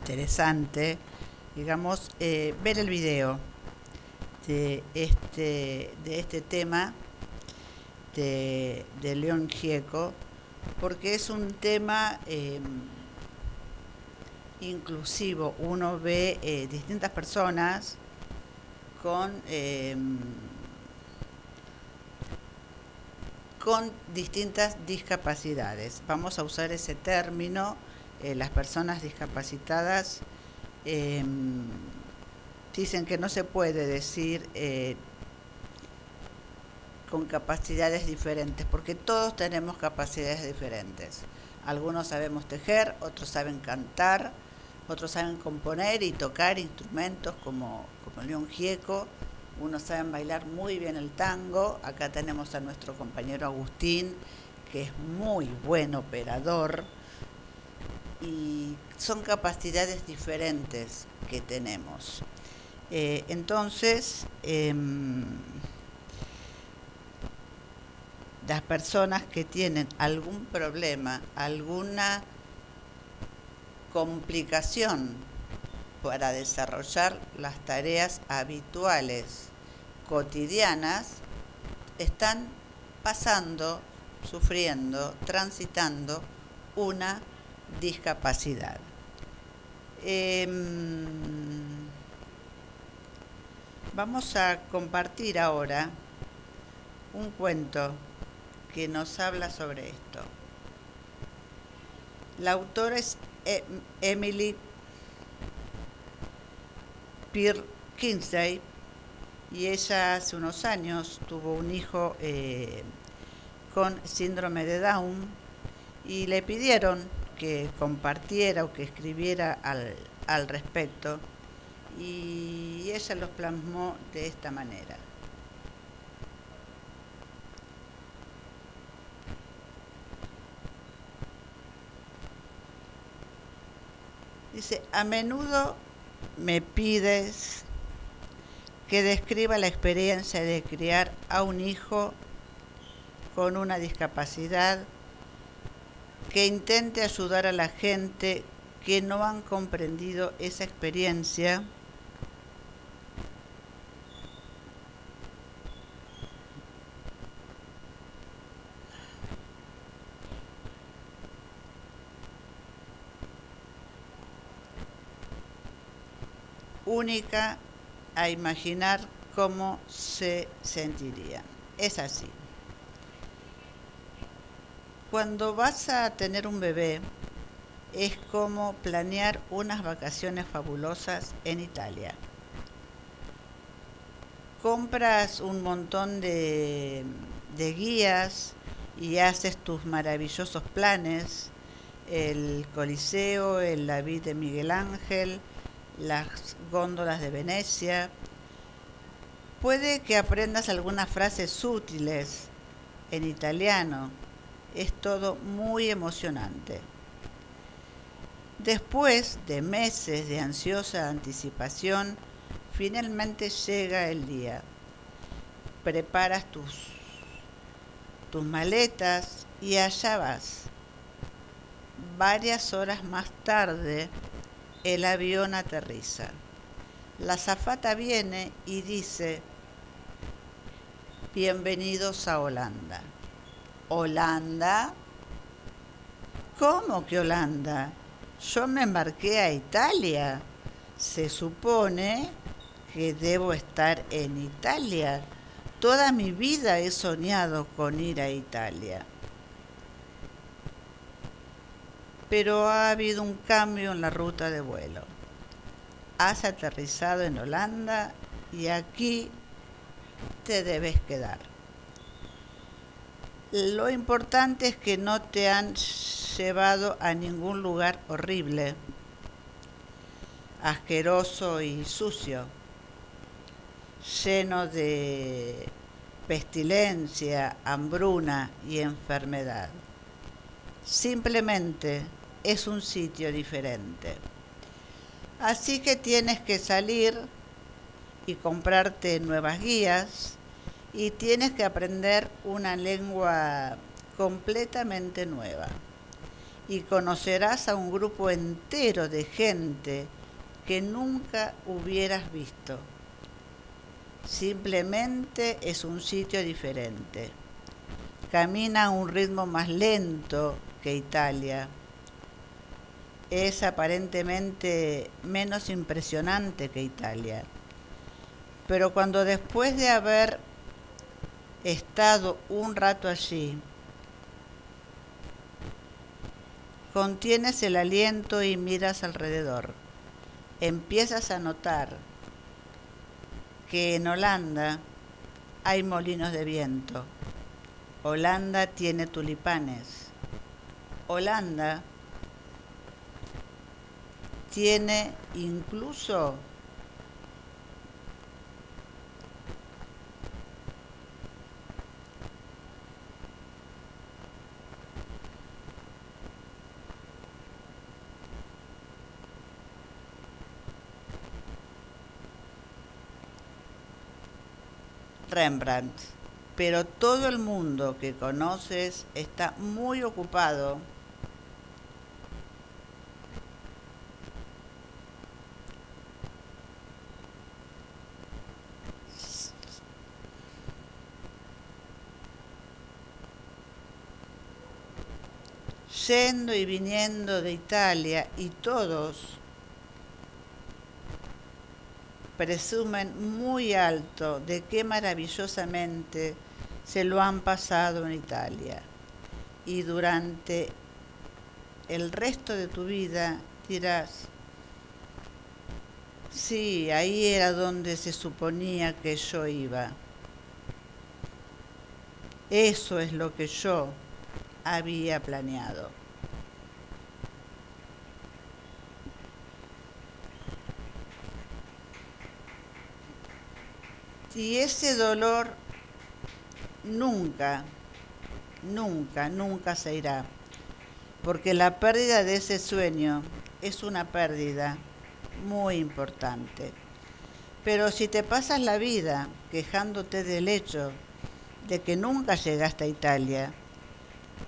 interesante, digamos, eh, ver el video de este, de este tema de, León Gieco, porque es un tema em, inclusivo. Uno ve eh, distintas personas con em, distintas discapacidades. Vamos a usar ese término, eh, las personas discapacitadas em, dicen que no se puede decir eh, con capacidades diferentes, porque todos tenemos capacidades diferentes. Algunos sabemos tejer, otros saben cantar, otros saben componer y tocar instrumentos como, como León Gieco, unos saben bailar muy bien el tango, acá tenemos a nuestro compañero Agustín, que es muy buen operador, y son capacidades diferentes que tenemos. Eh, entonces, em, las personas que tienen algún problema, alguna complicación para desarrollar las tareas habituales, cotidianas, están pasando, sufriendo, transitando una discapacidad. Em, vamos a compartir ahora un cuento que nos habla sobre esto. La autora es e-, Emily Peer Kinsey y ella hace unos años tuvo un hijo eh, con síndrome de Down y le pidieron que compartiera o que escribiera al, al respecto y ella los plasmó de esta manera. Dice, a menudo me pides que describa la experiencia de criar a un hijo con una discapacidad, que intente ayudar a la gente que no han comprendido esa experiencia única a imaginar cómo se sentiría. Es así. Cuando vas a tener un bebé, es como planear unas vacaciones fabulosas en Italia. Compras un montón de, guías y haces tus maravillosos planes, el Coliseo, el David de Miguel Ángel, las góndolas de Venecia. Puede que aprendas algunas frases útiles en italiano. Es todo muy emocionante. Después de meses de ansiosa anticipación, finalmente llega el día. Preparas tus, tus maletas y allá vas. Varias horas más tarde, el avión aterriza. La zafata viene y dice, bienvenidos a Holanda. ¿Holanda? ¿Cómo que Holanda? Yo me embarqué a Italia. Se supone que debo estar en Italia. Toda mi vida he soñado con ir a Italia. Pero ha habido un cambio en la ruta de vuelo. Has aterrizado en Holanda y aquí te debes quedar. Lo importante es que no te han llevado a ningún lugar horrible, asqueroso y sucio, lleno de pestilencia, hambruna y enfermedad. Simplemente es un sitio diferente. Así que tienes que salir y comprarte nuevas guías y tienes que aprender una lengua completamente nueva. Y conocerás a un grupo entero de gente que nunca hubieras visto. Simplemente es un sitio diferente. Camina a un ritmo más lento que Italia es aparentemente menos impresionante que Italia. Pero cuando después de haber estado un rato allí, contienes el aliento y miras alrededor, empiezas a notar que en Holanda hay molinos de viento. Holanda tiene tulipanes. Holanda tiene incluso Rembrandt, pero todo el mundo que conoces está muy ocupado yendo y viniendo de Italia y todos presumen muy alto de qué maravillosamente se lo han pasado en Italia. Y durante el resto de tu vida dirás, sí, ahí era donde se suponía que yo iba. Eso es lo que yo había planeado. Y ese dolor nunca, nunca, nunca se irá, porque la pérdida de ese sueño es una pérdida muy importante. Pero si te pasas la vida quejándote del hecho de que nunca llegaste a Italia,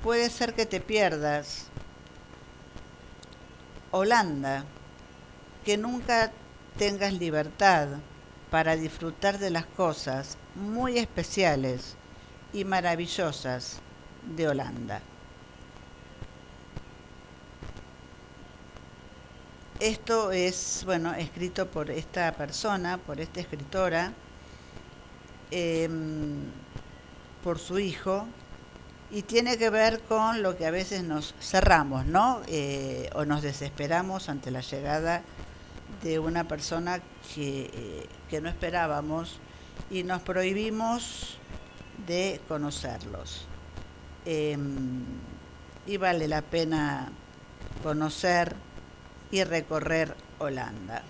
puede ser que te pierdas Holanda, que nunca tengas libertad, para disfrutar de las cosas muy especiales y maravillosas de Holanda. Esto es, bueno, escrito por esta persona, por esta escritora, em, por su hijo, y tiene que ver con lo que a veces nos cerramos, ¿no? Eh, o nos desesperamos ante la llegada de una persona que, eh, no esperábamos y nos prohibimos de conocerlos. Em, y vale la pena conocer y recorrer Holanda.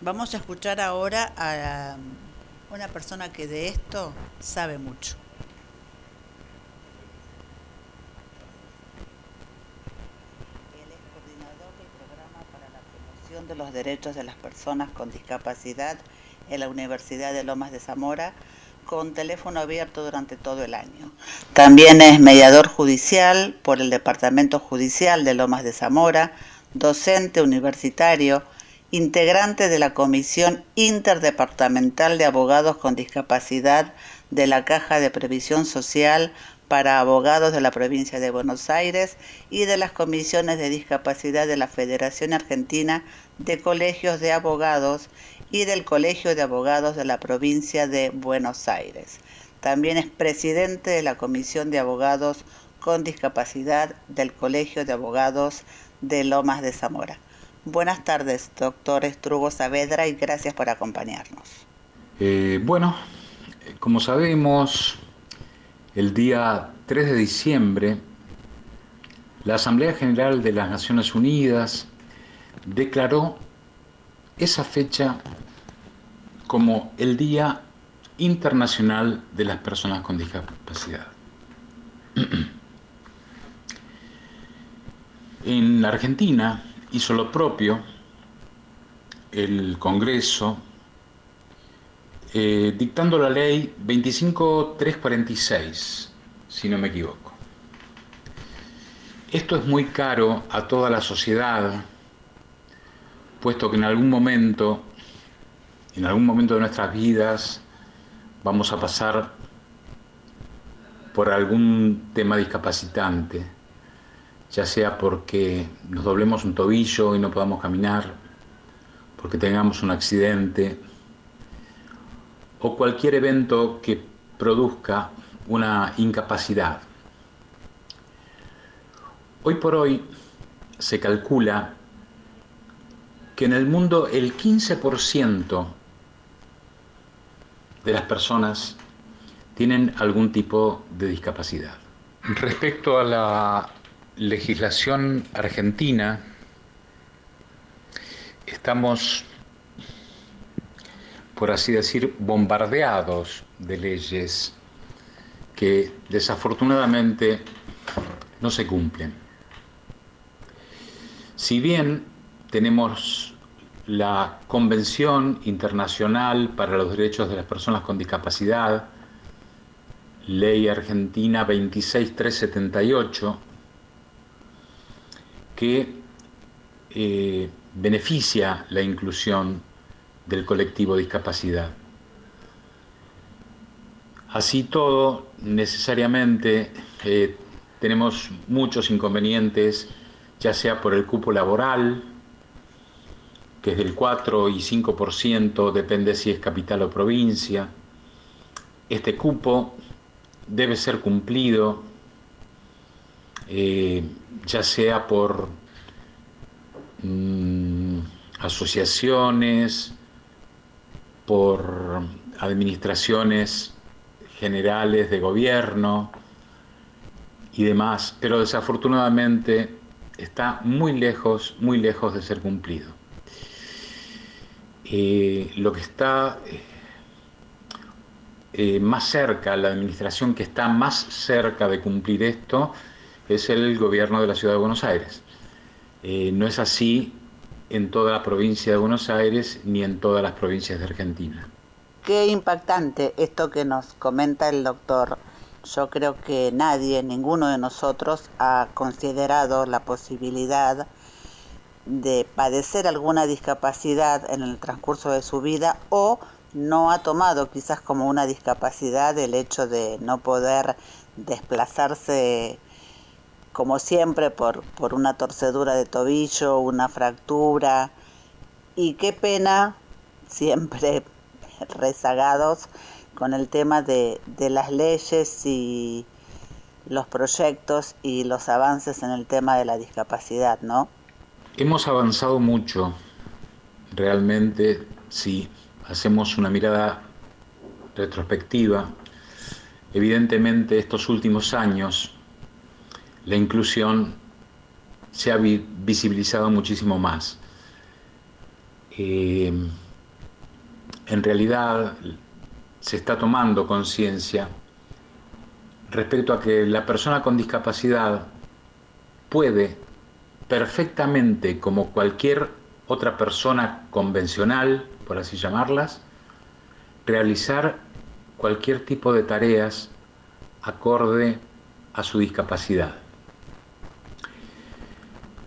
Vamos a escuchar ahora a una persona que de esto sabe mucho. de los Derechos de las Personas con Discapacidad en la Universidad de Lomas de Zamora con teléfono abierto durante todo el año. También es mediador judicial por el Departamento Judicial de Lomas de Zamora, docente universitario, integrante de la Comisión Interdepartamental de Abogados con Discapacidad de la Caja de Previsión Social para abogados de la provincia de Buenos Aires y de las comisiones de discapacidad de la Federación Argentina de Colegios de Abogados y del Colegio de Abogados de la provincia de Buenos Aires. También es presidente de la Comisión de Abogados con Discapacidad del Colegio de Abogados de Lomas de Zamora. Buenas tardes, doctor Estrugo Saavedra, y gracias por acompañarnos. Eh, bueno, como sabemos, el día 3 de diciembre, la Asamblea General de las Naciones Unidas declaró esa fecha como el Día Internacional de las Personas con Discapacidad. En Argentina hizo lo propio el Congreso eh, dictando la ley 25346, si no me equivoco. Esto es muy caro a toda la sociedad, puesto que en algún momento, en algún momento de nuestras vidas, vamos a pasar por algún tema discapacitante, ya sea porque nos doblemos un tobillo y no podamos caminar, porque tengamos un accidente, o cualquier evento que produzca una incapacidad. Hoy por hoy se calcula que en el mundo el 15% de las personas tienen algún tipo de discapacidad. Respecto a la legislación argentina, estamos, por así decir, bombardeados de leyes que desafortunadamente no se cumplen. Si bien tenemos la Convención Internacional para los Derechos de las Personas con Discapacidad, Ley Argentina 26378, que eh, beneficia la inclusión del colectivo discapacidad. Así todo, necesariamente eh, tenemos muchos inconvenientes, ya sea por el cupo laboral, que es del 4 y 5%, depende si es capital o provincia. Este cupo debe ser cumplido, eh, ya sea por mm, asociaciones, por administraciones generales de gobierno y demás, pero desafortunadamente está muy lejos, muy lejos de ser cumplido. Eh, lo que está eh, más cerca, la administración que está más cerca de cumplir esto es el gobierno de la Ciudad de Buenos Aires. no es así en toda la provincia de Buenos Aires ni en todas las provincias de Argentina. Qué impactante esto que nos comenta el doctor. Yo creo que nadie, ninguno de nosotros ha considerado la posibilidad de padecer alguna discapacidad en el transcurso de su vida o no ha tomado quizás como una discapacidad el hecho de no poder desplazarse como siempre por, por una torcedura de tobillo, una fractura. Y qué pena siempre rezagados con el tema de, de las leyes y los proyectos y los avances en el tema de la discapacidad, ¿no? Hemos avanzado mucho, realmente, si hacemos una mirada retrospectiva. Evidentemente, estos últimos años, la inclusión se ha visibilizado muchísimo más. Eh, en realidad, se está tomando conciencia respecto a que la persona con discapacidad puede perfectamente, como cualquier otra persona convencional, por así llamarlas, realizar cualquier tipo de tareas acorde a su discapacidad.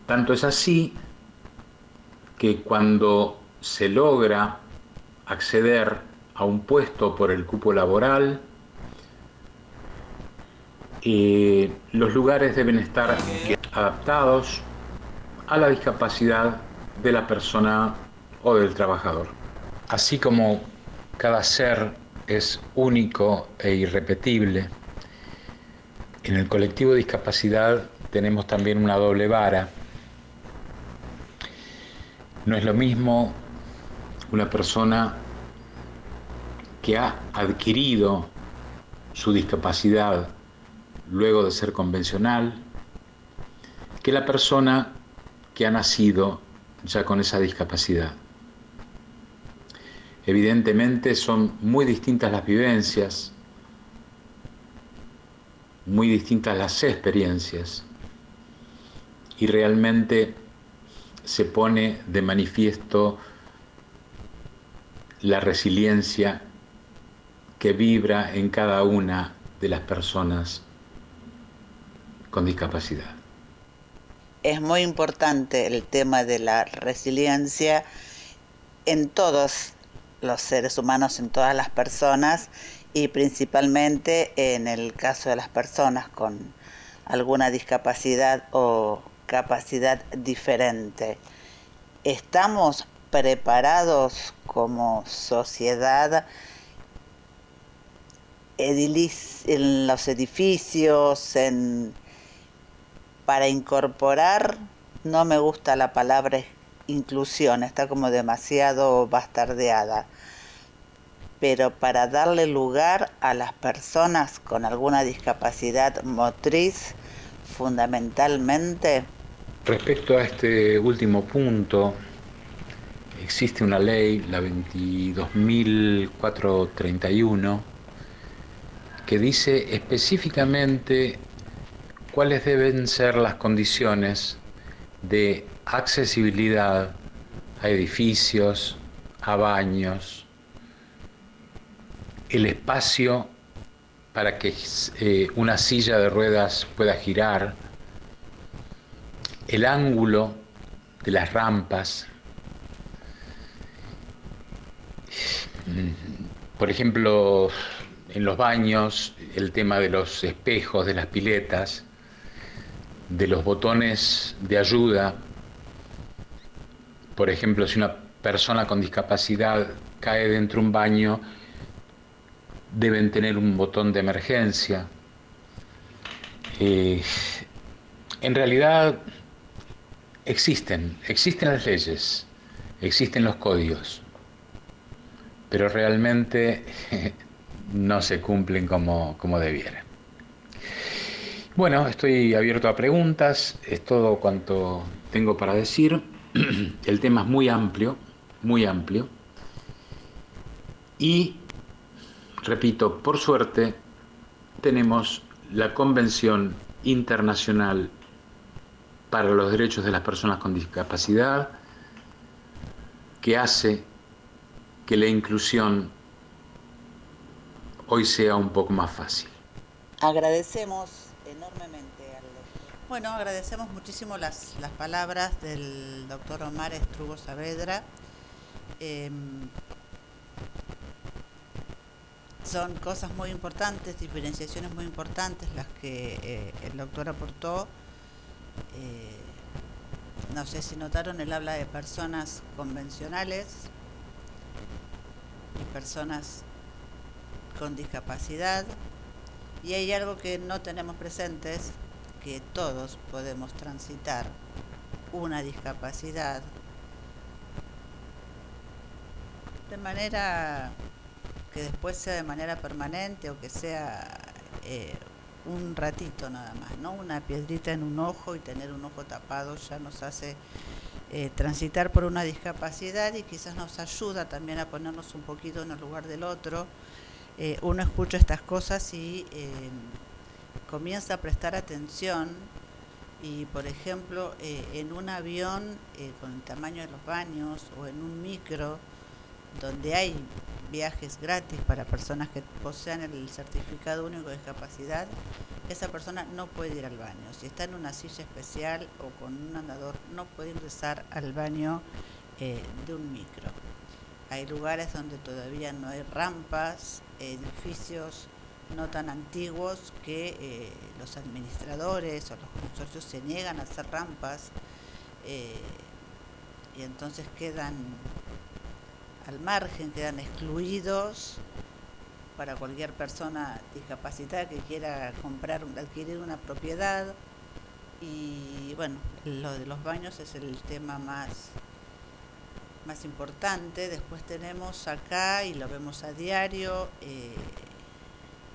Tanto es así que cuando se logra acceder a un puesto por el cupo laboral, eh, los lugares deben estar adaptados a la discapacidad de la persona o del trabajador. Así como cada ser es único e irrepetible, en el colectivo de discapacidad tenemos también una doble vara. No es lo mismo una persona que ha adquirido su discapacidad luego de ser convencional que la persona que ha nacido ya con esa discapacidad. Evidentemente son muy distintas las vivencias, muy distintas las experiencias y realmente se pone de manifiesto la resiliencia que vibra en cada una de las personas con discapacidad. Es muy importante el tema de la resiliencia en todos los seres humanos, en todas las personas y principalmente en el caso de las personas con alguna discapacidad o capacidad diferente. ¿Estamos preparados como sociedad en los edificios, para incorporar, no me gusta la palabra inclusión, está como demasiado bastardeada. Pero para darle lugar a las personas con alguna discapacidad motriz, fundamentalmente. Respecto a este último punto, existe una ley, la 22.431, que dice específicamente cuáles deben ser las condiciones de accesibilidad a edificios, a baños, el espacio para que eh, una silla de ruedas pueda girar, el ángulo de las rampas. Por ejemplo, en los baños, el tema de los espejos, de las piletas, de los botones de ayuda. Por ejemplo, si una persona con discapacidad cae dentro de un baño, deben tener un botón de emergencia. Eh, en realidad existen, existen las leyes, existen los códigos, pero realmente no se cumplen como, como debieran. Bueno, estoy abierto a preguntas, es todo cuanto tengo para decir. El tema es muy amplio, muy amplio. Y, repito, por suerte, tenemos la Convención Internacional para los Derechos de las Personas con Discapacidad, que hace que la inclusión hoy sea un poco más fácil. Agradecemos bueno, agradecemos muchísimo las, palabras del doctor Omar Estrugo Saavedra. Em, son cosas muy importantes, diferenciaciones muy importantes las que eh, el doctor aportó. Eh, no sé si notaron, él habla de personas convencionales y personas con discapacidad. Y hay algo que no tenemos presentes, que todos podemos transitar una discapacidad de manera que después sea de manera permanente o que sea eh, un ratito nada más, ¿no? Una piedrita en un ojo y tener un ojo tapado ya nos hace eh, transitar por una discapacidad y quizás nos ayuda también a ponernos un poquito en el lugar del otro. Eh, uno escucha estas cosas y comienza a prestar atención y, por ejemplo, en un avión con el tamaño de los baños o en un micro, donde hay viajes gratis para personas que posean el certificado único de discapacidad, esa persona no puede ir al baño. Si está en una silla especial o con un andador, no puede ingresar al baño eh, de un micro. Hay lugares donde todavía no hay rampas, edificios no tan antiguos que eh, los administradores o los consorcios se niegan a hacer rampas eh, y entonces quedan al margen, quedan excluidos para cualquier persona discapacitada que quiera comprar, adquirir una propiedad. Y bueno, lo de los baños es el tema más, más importante. Después tenemos acá, y lo vemos a diario, eh,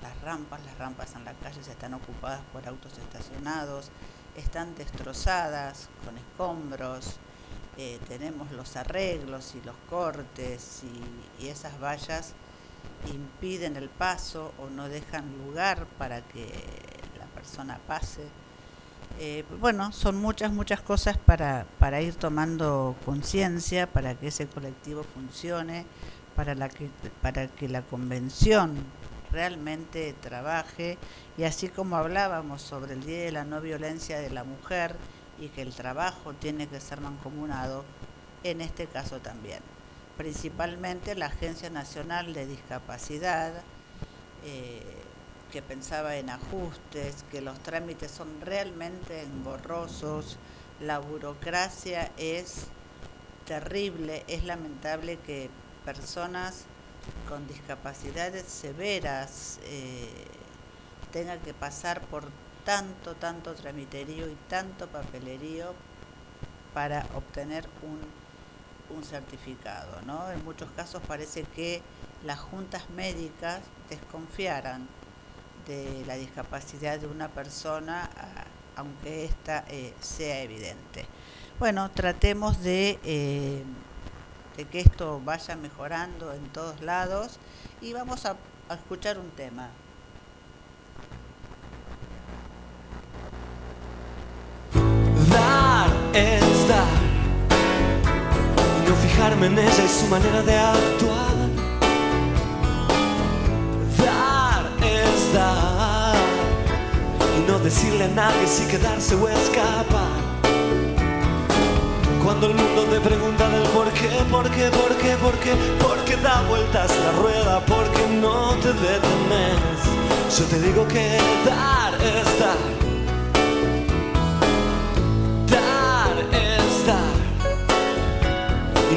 las rampas, las rampas en la calle están ocupadas por autos estacionados, están destrozadas con escombros, eh, tenemos los arreglos y los cortes y, esas vallas impiden el paso o no dejan lugar para que la persona pase. Eh, bueno, son muchas, muchas cosas para, para ir tomando conciencia, para que ese colectivo funcione, para, la que, para que la convención realmente trabaje y así como hablábamos sobre el Día de la No Violencia de la Mujer y que el trabajo tiene que ser mancomunado, en este caso también. Principalmente la Agencia Nacional de Discapacidad, eh, que pensaba en ajustes, que los trámites son realmente engorrosos, la burocracia es terrible, es lamentable que personas con discapacidades severas eh, tenga que pasar por tanto, tanto tramiterío y tanto papelerío para obtener un un certificado. ¿no? En muchos casos parece que las juntas médicas desconfiaran de la discapacidad de una persona, aunque ésta eh, sea evidente. Bueno, tratemos de, eh, de, que esto vaya mejorando en todos lados y vamos a, a escuchar un tema. Es dar y no fijarme en ella y su manera de actuar. Dar es dar y no decirle a nadie si quedarse o escapar. Cuando el mundo te pregunta del por qué, por qué, por qué, por qué, por qué da vueltas la rueda, porque no te detenes. Yo te digo que dar es. Dar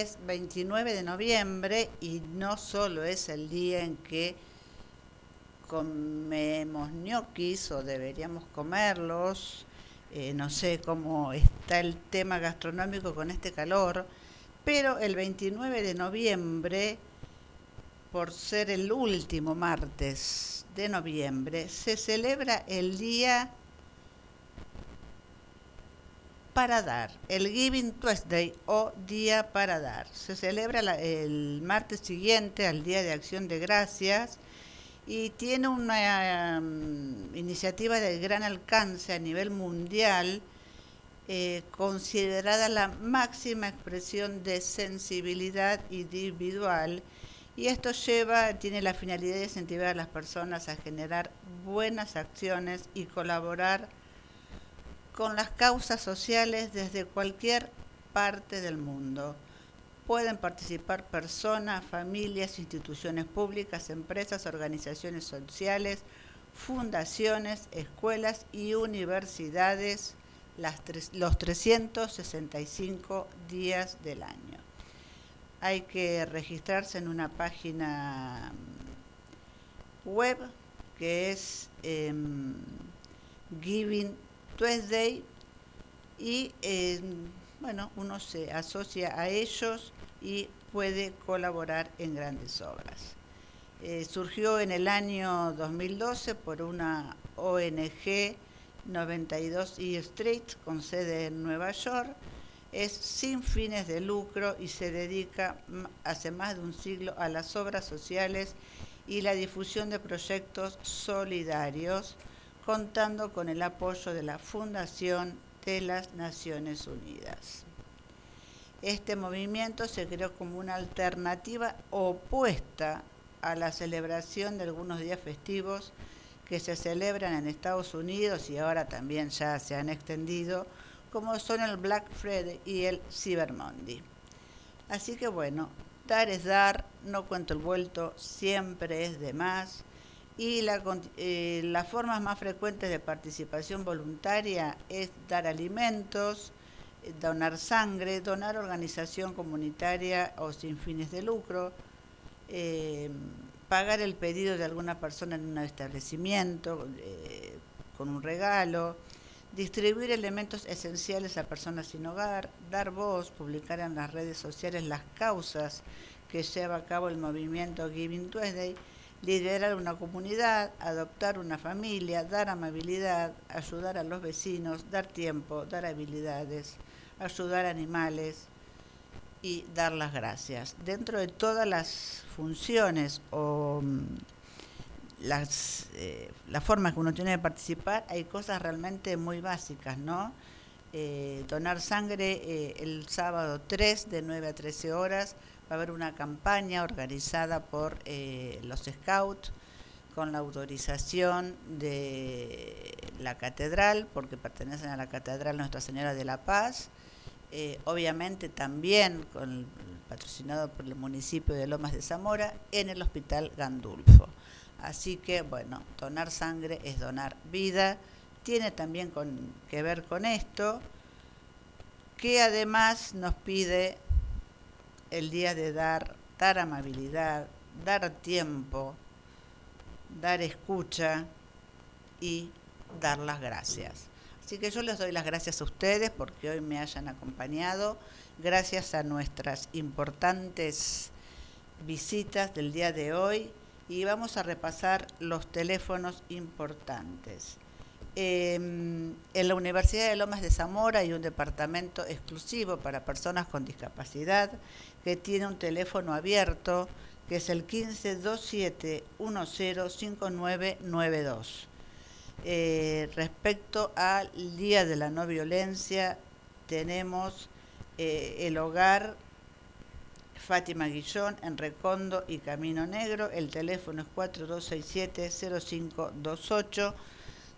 Es 29 de noviembre y no solo es el día en que comemos ñoquis o deberíamos comerlos, eh, no sé cómo está el tema gastronómico con este calor, pero el 29 de noviembre, por ser el último martes de noviembre, se celebra el día para dar, el Giving Tuesday o Día para Dar. Se celebra el martes siguiente al Día de Acción de Gracias y tiene una mm, iniciativa de gran alcance a nivel mundial, eh, considerada la máxima expresión de sensibilidad individual. Y esto lleva, tiene la finalidad de incentivar a las personas a generar buenas acciones y colaborar con las causas sociales desde cualquier parte del mundo. Pueden participar personas, familias, instituciones públicas, empresas, organizaciones sociales, fundaciones, escuelas y universidades los 365 días del año. Hay que registrarse en una página mm, web que es em, Giving Tuesday y eh, bueno, uno se asocia a ellos y puede colaborar en grandes obras. Eh, surgió en el año 2012 por una ONG 92 E Street con sede en Nueva York. Es sin fines de lucro y se dedica hace más de un siglo a las obras sociales y la difusión de proyectos solidarios, contando con el apoyo de la Fundación de las Naciones Unidas. Este movimiento se creó como una alternativa opuesta a la celebración de algunos días festivos que se celebran en Estados Unidos y ahora también ya se han extendido, como son el Black Friday y el Cyber Monday. Así que bueno, dar es dar, no cuento el vuelto, siempre es de más. Y la, eh, las formas más frecuentes de participación voluntaria es dar alimentos, eh, donar sangre, donar organización comunitaria o sin fines de lucro, eh, pagar el pedido de alguna persona en un establecimiento eh, con un regalo, distribuir elementos esenciales a personas sin hogar, dar voz, publicar en las redes sociales las causas que lleva a cabo el movimiento Giving Tuesday, liderar una comunidad, adoptar una familia, dar amabilidad, ayudar a los vecinos, dar tiempo, dar habilidades, ayudar animales y dar las gracias. Dentro de todas las funciones o mm, las, eh, formas que uno tiene de participar, hay cosas realmente muy básicas, ¿no? Eh, donar sangre eh, el sábado 3 de 9 a 13 horas. Va a haber una campaña organizada por los Scouts con la autorización de la catedral, porque pertenecen a la Catedral Nuestra Señora de la Paz. obviamente también con patrocinado por el municipio de Lomas de Zamora en el Hospital Gandulfo. Así que, bueno, donar sangre es donar vida. Tiene también que ver con esto, que además nos pide el día de dar, dar amabilidad, dar tiempo, dar escucha y dar las gracias. Así que yo les doy las gracias a ustedes porque hoy me hayan acompañado, gracias a nuestras importantes visitas del día de hoy y vamos a repasar los teléfonos importantes. Em, en la Universidad de Lomas de Zamora hay un departamento exclusivo para personas con discapacidad que tiene un teléfono abierto que es el 1527105992. Eh, respecto al Día de la No Violencia, tenemos eh, el hogar Fátima Guillón en Recondo y Camino Negro. El teléfono es 4267-0528.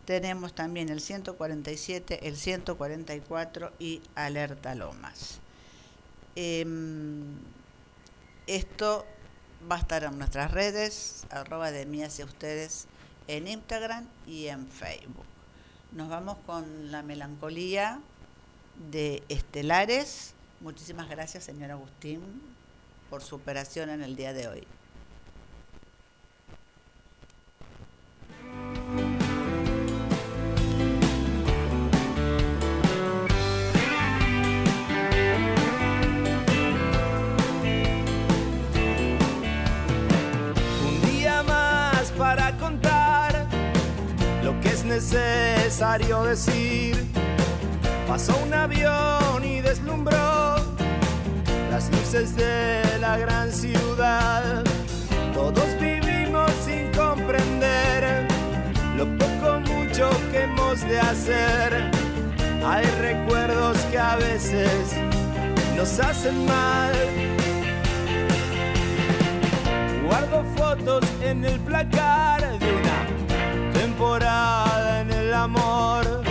Tenemos también el 147, el 144 y Alerta Lomas. Em, esto va a estar en nuestras redes, arroba de mí hacia ustedes en Instagram y en Facebook. Nos vamos con la melancolía de Estelares. Muchísimas gracias, señor Agustín, por su operación en el día de hoy. Necesario decir. Pasó un avión y deslumbró las luces de la gran ciudad. Todos vivimos sin comprender lo poco mucho que hemos de hacer. Hay recuerdos que a veces nos hacen mal. Guardo fotos en el placar de una temporada amor.